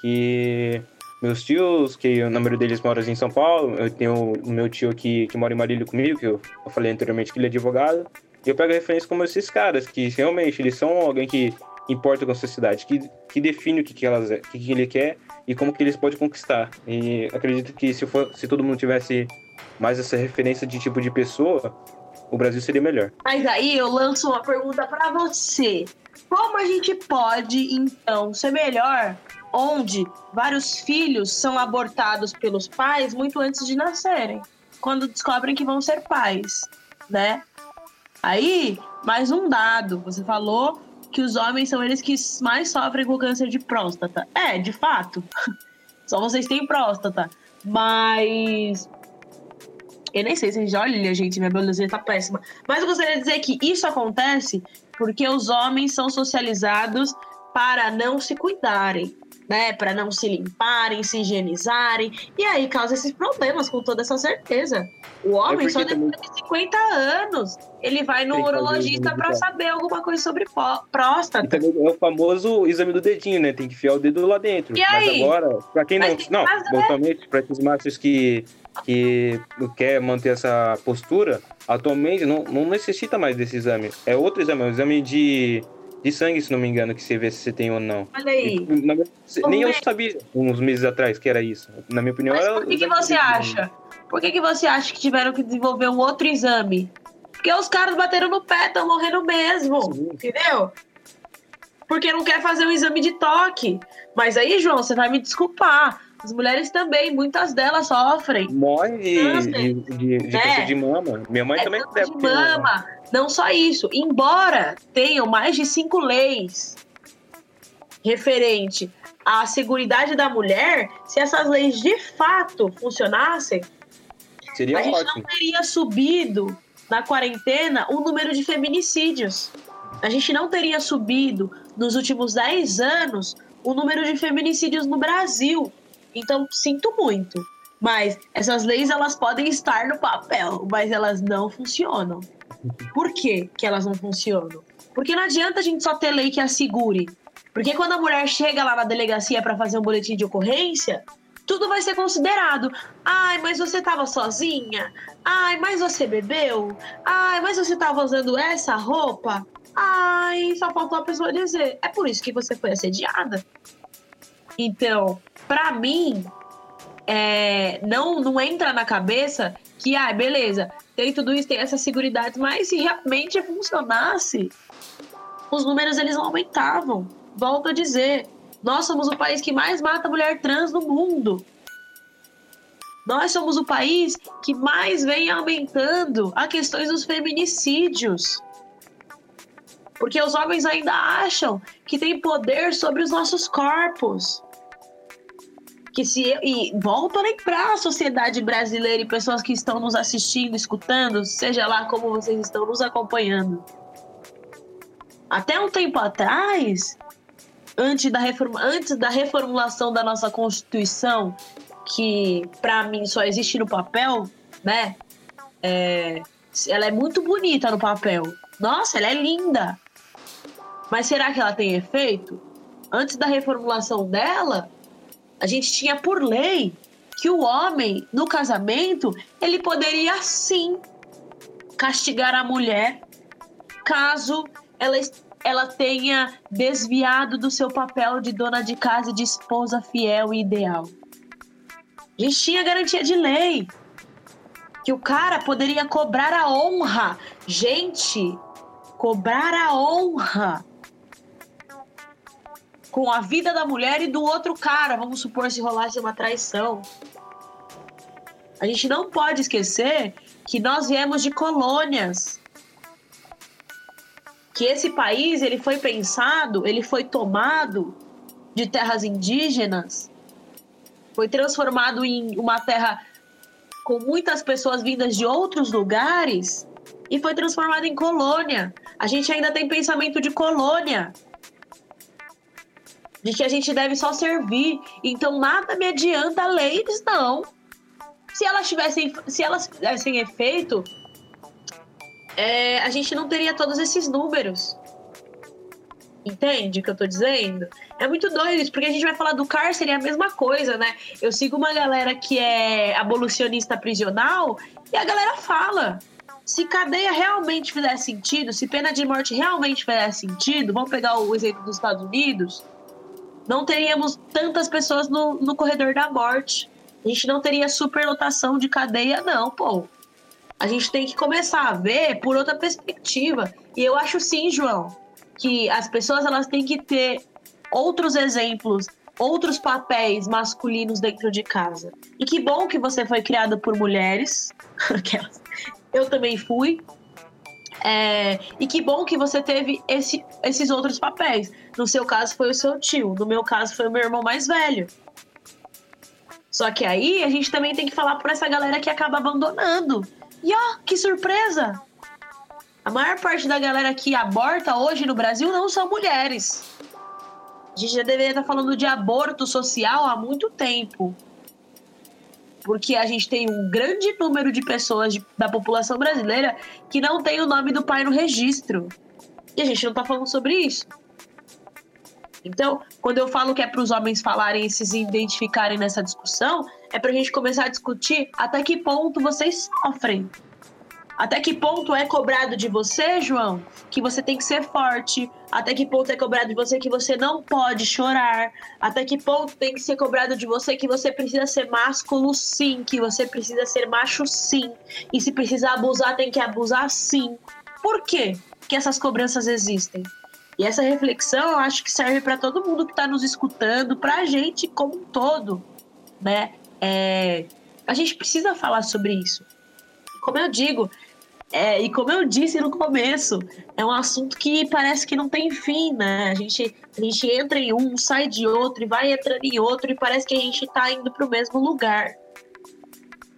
Que meus tios, que a maioria deles moram em São Paulo. Eu tenho o meu tio aqui que mora em Marília comigo, que eu, eu falei anteriormente que ele é advogado. E eu pego referência como esses caras, que realmente eles são alguém que importa com a sociedade, que, que define o que, que, elas, o que, que ele quer e como que eles podem conquistar. E acredito que se, for, se todo mundo tivesse mais essa referência de tipo de pessoa, o Brasil seria melhor. Mas aí eu lanço uma pergunta para você. Como a gente pode, então, ser melhor onde vários filhos são abortados pelos pais muito antes de nascerem, quando descobrem que vão ser pais, né? Aí, mais um dado, você falou que os homens são eles que mais sofrem com câncer de próstata. É, de fato. Só vocês têm próstata. Mas eu nem sei se já olha, gente, minha biologia tá péssima. Mas eu gostaria de dizer que isso acontece porque os homens são socializados para não se cuidarem né, para não se limparem, se higienizarem, e aí causa esses problemas com toda essa certeza. O homem, é só depois também... de 50 anos, ele vai no urologista para saber alguma coisa sobre próstata. É o famoso exame do dedinho, né? Tem que enfiar o dedo lá dentro. E aí? Mas agora, para quem não. Não, totalmente, para esses machos que, que quer manter essa postura, atualmente não, não necessita mais desse exame. É outro exame, é um exame de de sangue, se não me engano, que você vê se você tem ou não. Olha aí. Na, nem eu sabia uns meses atrás que era isso. Na minha opinião, Mas era. Por que, que você acha? Por que, que você acha que tiveram que desenvolver um outro exame? Porque os caras bateram no pé, estão morrendo mesmo. Sim. Entendeu? Porque não quer fazer um exame de toque. Mas aí, João, você vai me desculpar. As mulheres também, muitas delas sofrem. Morre de, de, de, de é. de mama. Minha mãe é também deve de mama. Não só isso. Embora tenham mais de cinco leis referente à segurança da mulher, se essas leis de fato funcionassem, Seria a ótimo. gente não teria subido na quarentena o número de feminicídios. A gente não teria subido nos últimos 10 anos o número de feminicídios no Brasil. Então, sinto muito. Mas essas leis elas podem estar no papel, mas elas não funcionam. Por que, que elas não funcionam? Porque não adianta a gente só ter lei que assegure. Porque quando a mulher chega lá na delegacia para fazer um boletim de ocorrência, tudo vai ser considerado. Ai, mas você estava sozinha? Ai, mas você bebeu? Ai, mas você estava usando essa roupa? Ai, só faltou a pessoa dizer. É por isso que você foi assediada. Então, para mim, é, não, não entra na cabeça que, ah, beleza, tem tudo isso, tem essa segurança, mas se realmente funcionasse, os números eles aumentavam. Volto a dizer, nós somos o país que mais mata mulher trans no mundo. Nós somos o país que mais vem aumentando a questões dos feminicídios. Porque os homens ainda acham que têm poder sobre os nossos corpos que se eu, e volto a lembrar a sociedade brasileira e pessoas que estão nos assistindo, escutando, seja lá como vocês estão nos acompanhando. Até um tempo atrás, antes da, reforma, antes da reformulação da nossa Constituição, que para mim só existe no papel, né? É, ela é muito bonita no papel. Nossa, ela é linda. Mas será que ela tem efeito? Antes da reformulação dela, A gente tinha por lei que o homem, no casamento, ele poderia sim castigar a mulher caso ela, ela tenha desviado do seu papel de dona de casa e de esposa fiel e ideal. A gente tinha garantia de lei que o cara poderia cobrar a honra. Gente, cobrar a honra com a vida da mulher e do outro cara. Vamos supor se rolasse uma traição. A gente não pode esquecer que nós viemos de colônias. Que esse país ele foi pensado, ele foi tomado de terras indígenas, foi transformado em uma terra com muitas pessoas vindas de outros lugares e foi transformado em colônia. A gente ainda tem pensamento de colônia de que a gente deve só servir. Então nada me adianta leis, não. Se elas tivessem, se elas tivessem efeito, é, a gente não teria todos esses números. Entende o que eu tô dizendo? É muito doido isso, porque a gente vai falar do cárcere, é a mesma coisa, né? Eu sigo uma galera que é abolicionista prisional e a galera fala. Se cadeia realmente fizer sentido, se pena de morte realmente fizer sentido, vamos pegar o exemplo dos Estados Unidos, não teríamos tantas pessoas no, no corredor da morte. A gente não teria superlotação de cadeia, não, pô. A gente tem que começar a ver por outra perspectiva. E eu acho sim, João, que as pessoas elas têm que ter outros exemplos, outros papéis masculinos dentro de casa. E que bom que você foi criado por mulheres. eu também fui. É, e que bom que você teve esse, esses outros papéis. No seu caso foi o seu tio, no meu caso foi o meu irmão mais velho. Só que aí a gente também tem que falar por essa galera que acaba abandonando. E ó, que surpresa! A maior parte da galera que aborta hoje no Brasil não são mulheres. A gente já deveria estar falando de aborto social há muito tempo porque a gente tem um grande número de pessoas de, da população brasileira que não tem o nome do pai no registro. E a gente não está falando sobre isso. Então, quando eu falo que é para os homens falarem e se identificarem nessa discussão, é para a gente começar a discutir até que ponto vocês sofrem até que ponto é cobrado de você, João, que você tem que ser forte? Até que ponto é cobrado de você que você não pode chorar? Até que ponto tem que ser cobrado de você que você precisa ser másculo, sim, que você precisa ser macho, sim, e se precisar abusar, tem que abusar, sim. Por quê que essas cobranças existem? E essa reflexão eu acho que serve para todo mundo que está nos escutando, para a gente como um todo, né? É, a gente precisa falar sobre isso. Como eu digo, é, e como eu disse no começo, é um assunto que parece que não tem fim, né? A gente, a gente entra em um, sai de outro e vai entrando em outro e parece que a gente tá indo pro mesmo lugar.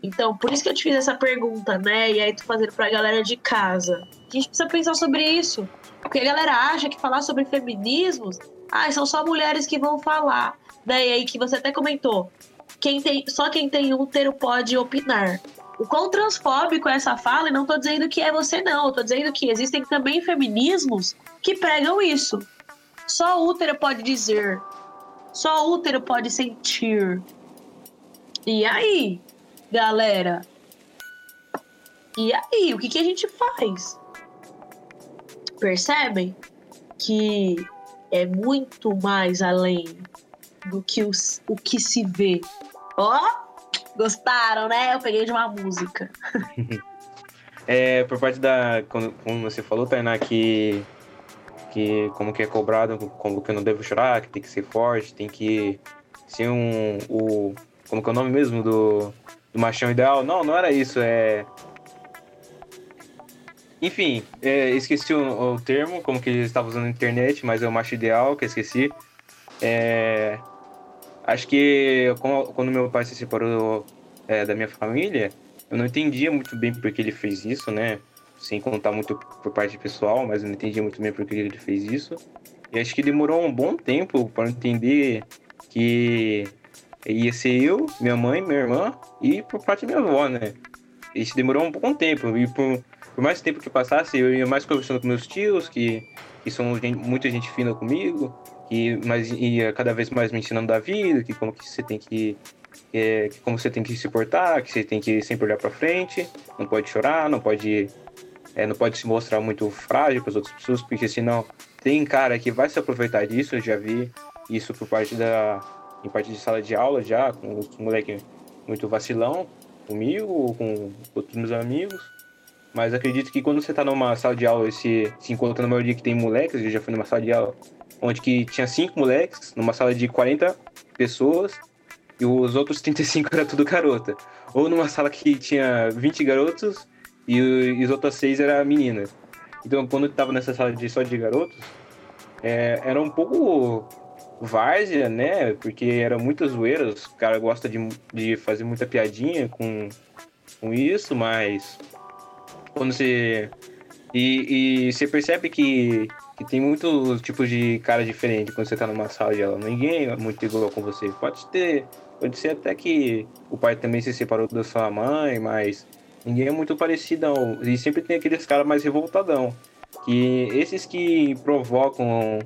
Então, por isso que eu te fiz essa pergunta, né? E aí tu fazendo pra galera de casa. A gente precisa pensar sobre isso. Porque a galera acha que falar sobre feminismos, ah, são só mulheres que vão falar. Né? E aí que você até comentou, quem tem, só quem tem útero pode opinar o quão transfóbico é essa fala, e não estou dizendo que é você, não. Estou dizendo que existem também feminismos que pregam isso. Só o útero pode dizer. Só o útero pode sentir. E aí, galera? E aí, o que, que a gente faz? Percebem que é muito mais além do que os, o que se vê. Ó, oh, Gostaram, né? Eu peguei de uma música. é, por parte da. Como, você falou, Tainá, que. Que como que é cobrado, como que eu não devo chorar, que tem que ser forte, tem que ser um. O, como que é o nome mesmo do, do machão ideal? Não, não era isso. É. Enfim, é, esqueci o, o, termo, como que eles estavam usando na internet, mas é o macho ideal que eu esqueci. É, Acho que quando meu pai se separou é, da minha família, eu não entendia muito bem porque ele fez isso, né? Sem contar muito por parte pessoal, mas eu não entendia muito bem porque ele fez isso. E acho que demorou um bom tempo para entender que ia ser eu, minha mãe, minha irmã e por parte da minha avó, né? Isso demorou um bom tempo. E por, por mais tempo que passasse, eu ia mais conversando com meus tios, que, que são gente, muita gente fina comigo, e, mas, e cada vez mais me ensinando da vida, que como que você tem que é, como você tem que se portar, que você tem que sempre olhar para frente, não pode chorar, não pode é, não pode se mostrar muito frágil para as outras pessoas, porque senão tem cara que vai se aproveitar disso. Eu já vi isso por parte da em parte de sala de aula já com os moleques muito vacilão comigo ou com outros meus amigos. Mas acredito que quando você tá numa sala de aula e se, se encontra numa maioria que tem moleques, eu já fui numa sala de aula onde que tinha cinco moleques, numa sala de 40 pessoas, e os outros 35 era tudo garota. Ou numa sala que tinha 20 garotos e, e as outras seis eram meninas. Então, quando eu tava nessa sala de só de garotos, é, era um pouco várzea, né? Porque era muitas zoeiras, o cara gosta de, de fazer muita piadinha com, com isso, mas quando você. E, e você percebe que, que tem muitos tipos de cara diferente quando você tá numa sala de aula. Ninguém é muito igual com você. Pode ter. Pode ser até que o pai também se separou da sua mãe, mas ninguém é muito parecidão. E sempre tem aqueles caras mais revoltadão. Que esses que provocam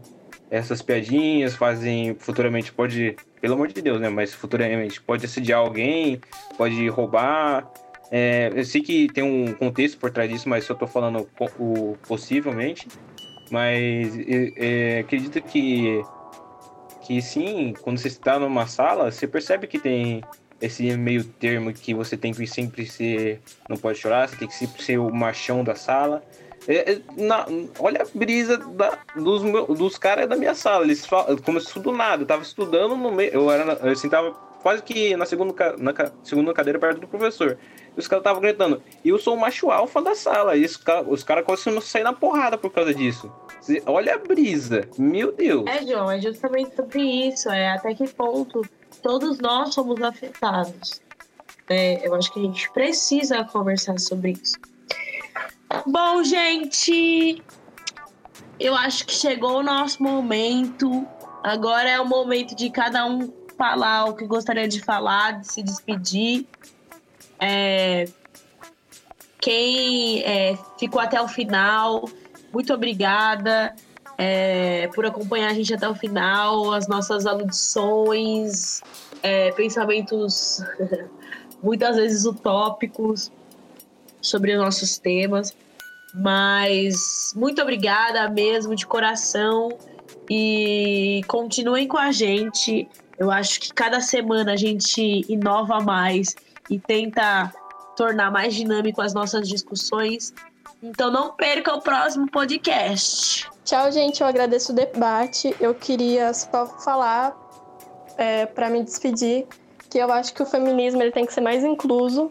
essas piadinhas, fazem futuramente pode, pelo amor de Deus, né? Mas futuramente pode assediar alguém, pode roubar. É, eu sei que tem um contexto por trás disso, mas só tô falando o, possivelmente. Mas é, acredito que que sim, quando você está numa sala, você percebe que tem esse meio termo que você tem que sempre ser, não pode chorar, você tem que sempre ser o machão da sala. É, é, na, olha a brisa da, dos, dos caras da minha sala. Eles falam, começou do nada. Eu tava estudando no meio. Eu era. Eu sentava quase que na segunda, na segunda cadeira perto do professor. Os caras estavam gritando. E eu sou o macho alfa da sala. E os, caras conseguiram sair na porrada por causa disso. Olha a brisa. Meu Deus. É, João, é justamente sobre isso. É até que ponto todos nós somos afetados. É, eu acho que a gente precisa conversar sobre isso. Bom, gente, eu acho que chegou o nosso momento. Agora é o momento de cada um falar o que gostaria de falar, de se despedir. É, quem é, ficou até o final, muito obrigada é, por acompanhar a gente até o final, as nossas aludições, é, pensamentos muitas vezes utópicos sobre os nossos temas. Mas muito obrigada mesmo, de coração. E continuem com a gente. Eu acho que cada semana a gente inova mais e tenta tornar mais dinâmico as nossas discussões. Então não perca o próximo podcast. Tchau, gente. Eu agradeço o debate. Eu queria só falar é, para me despedir que eu acho que o feminismo ele tem que ser mais incluso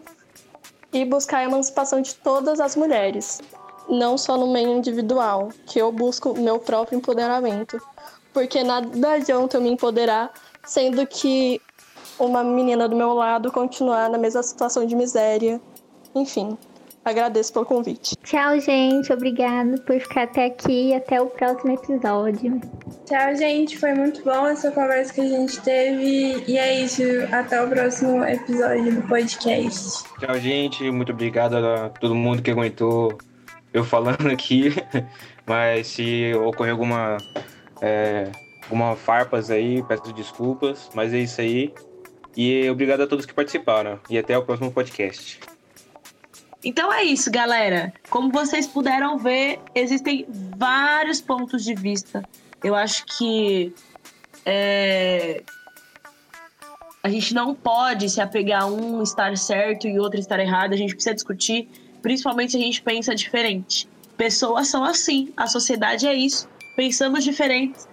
e buscar a emancipação de todas as mulheres, não só no meio individual, que eu busco meu próprio empoderamento. Porque nada adianta eu me empoderar sendo que uma menina do meu lado continuar na mesma situação de miséria. Enfim, agradeço pelo convite. Tchau, gente. Obrigada por ficar até aqui e até o próximo episódio. Tchau, gente. Foi muito bom essa conversa que a gente teve. E é isso. Até o próximo episódio do podcast. Tchau, gente. Muito obrigado a todo mundo que aguentou eu falando aqui. Mas se ocorrer alguma. É, alguma farpas aí, peço desculpas. Mas é isso aí. E obrigado a todos que participaram. E até o próximo podcast. Então é isso, galera. Como vocês puderam ver, existem vários pontos de vista. Eu acho que é... a gente não pode se apegar a um estar certo e outro estar errado. A gente precisa discutir, principalmente se a gente pensa diferente. Pessoas são assim, a sociedade é isso. Pensamos diferentes,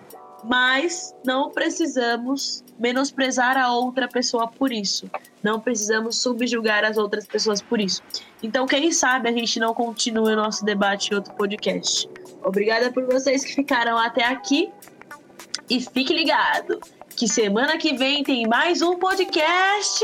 mas não precisamos menosprezar a outra pessoa por isso. Não precisamos subjugar as outras pessoas por isso. Então, quem sabe a gente não continue o nosso debate em outro podcast. Obrigada por vocês que ficaram até aqui. E fique ligado que semana que vem tem mais um podcast.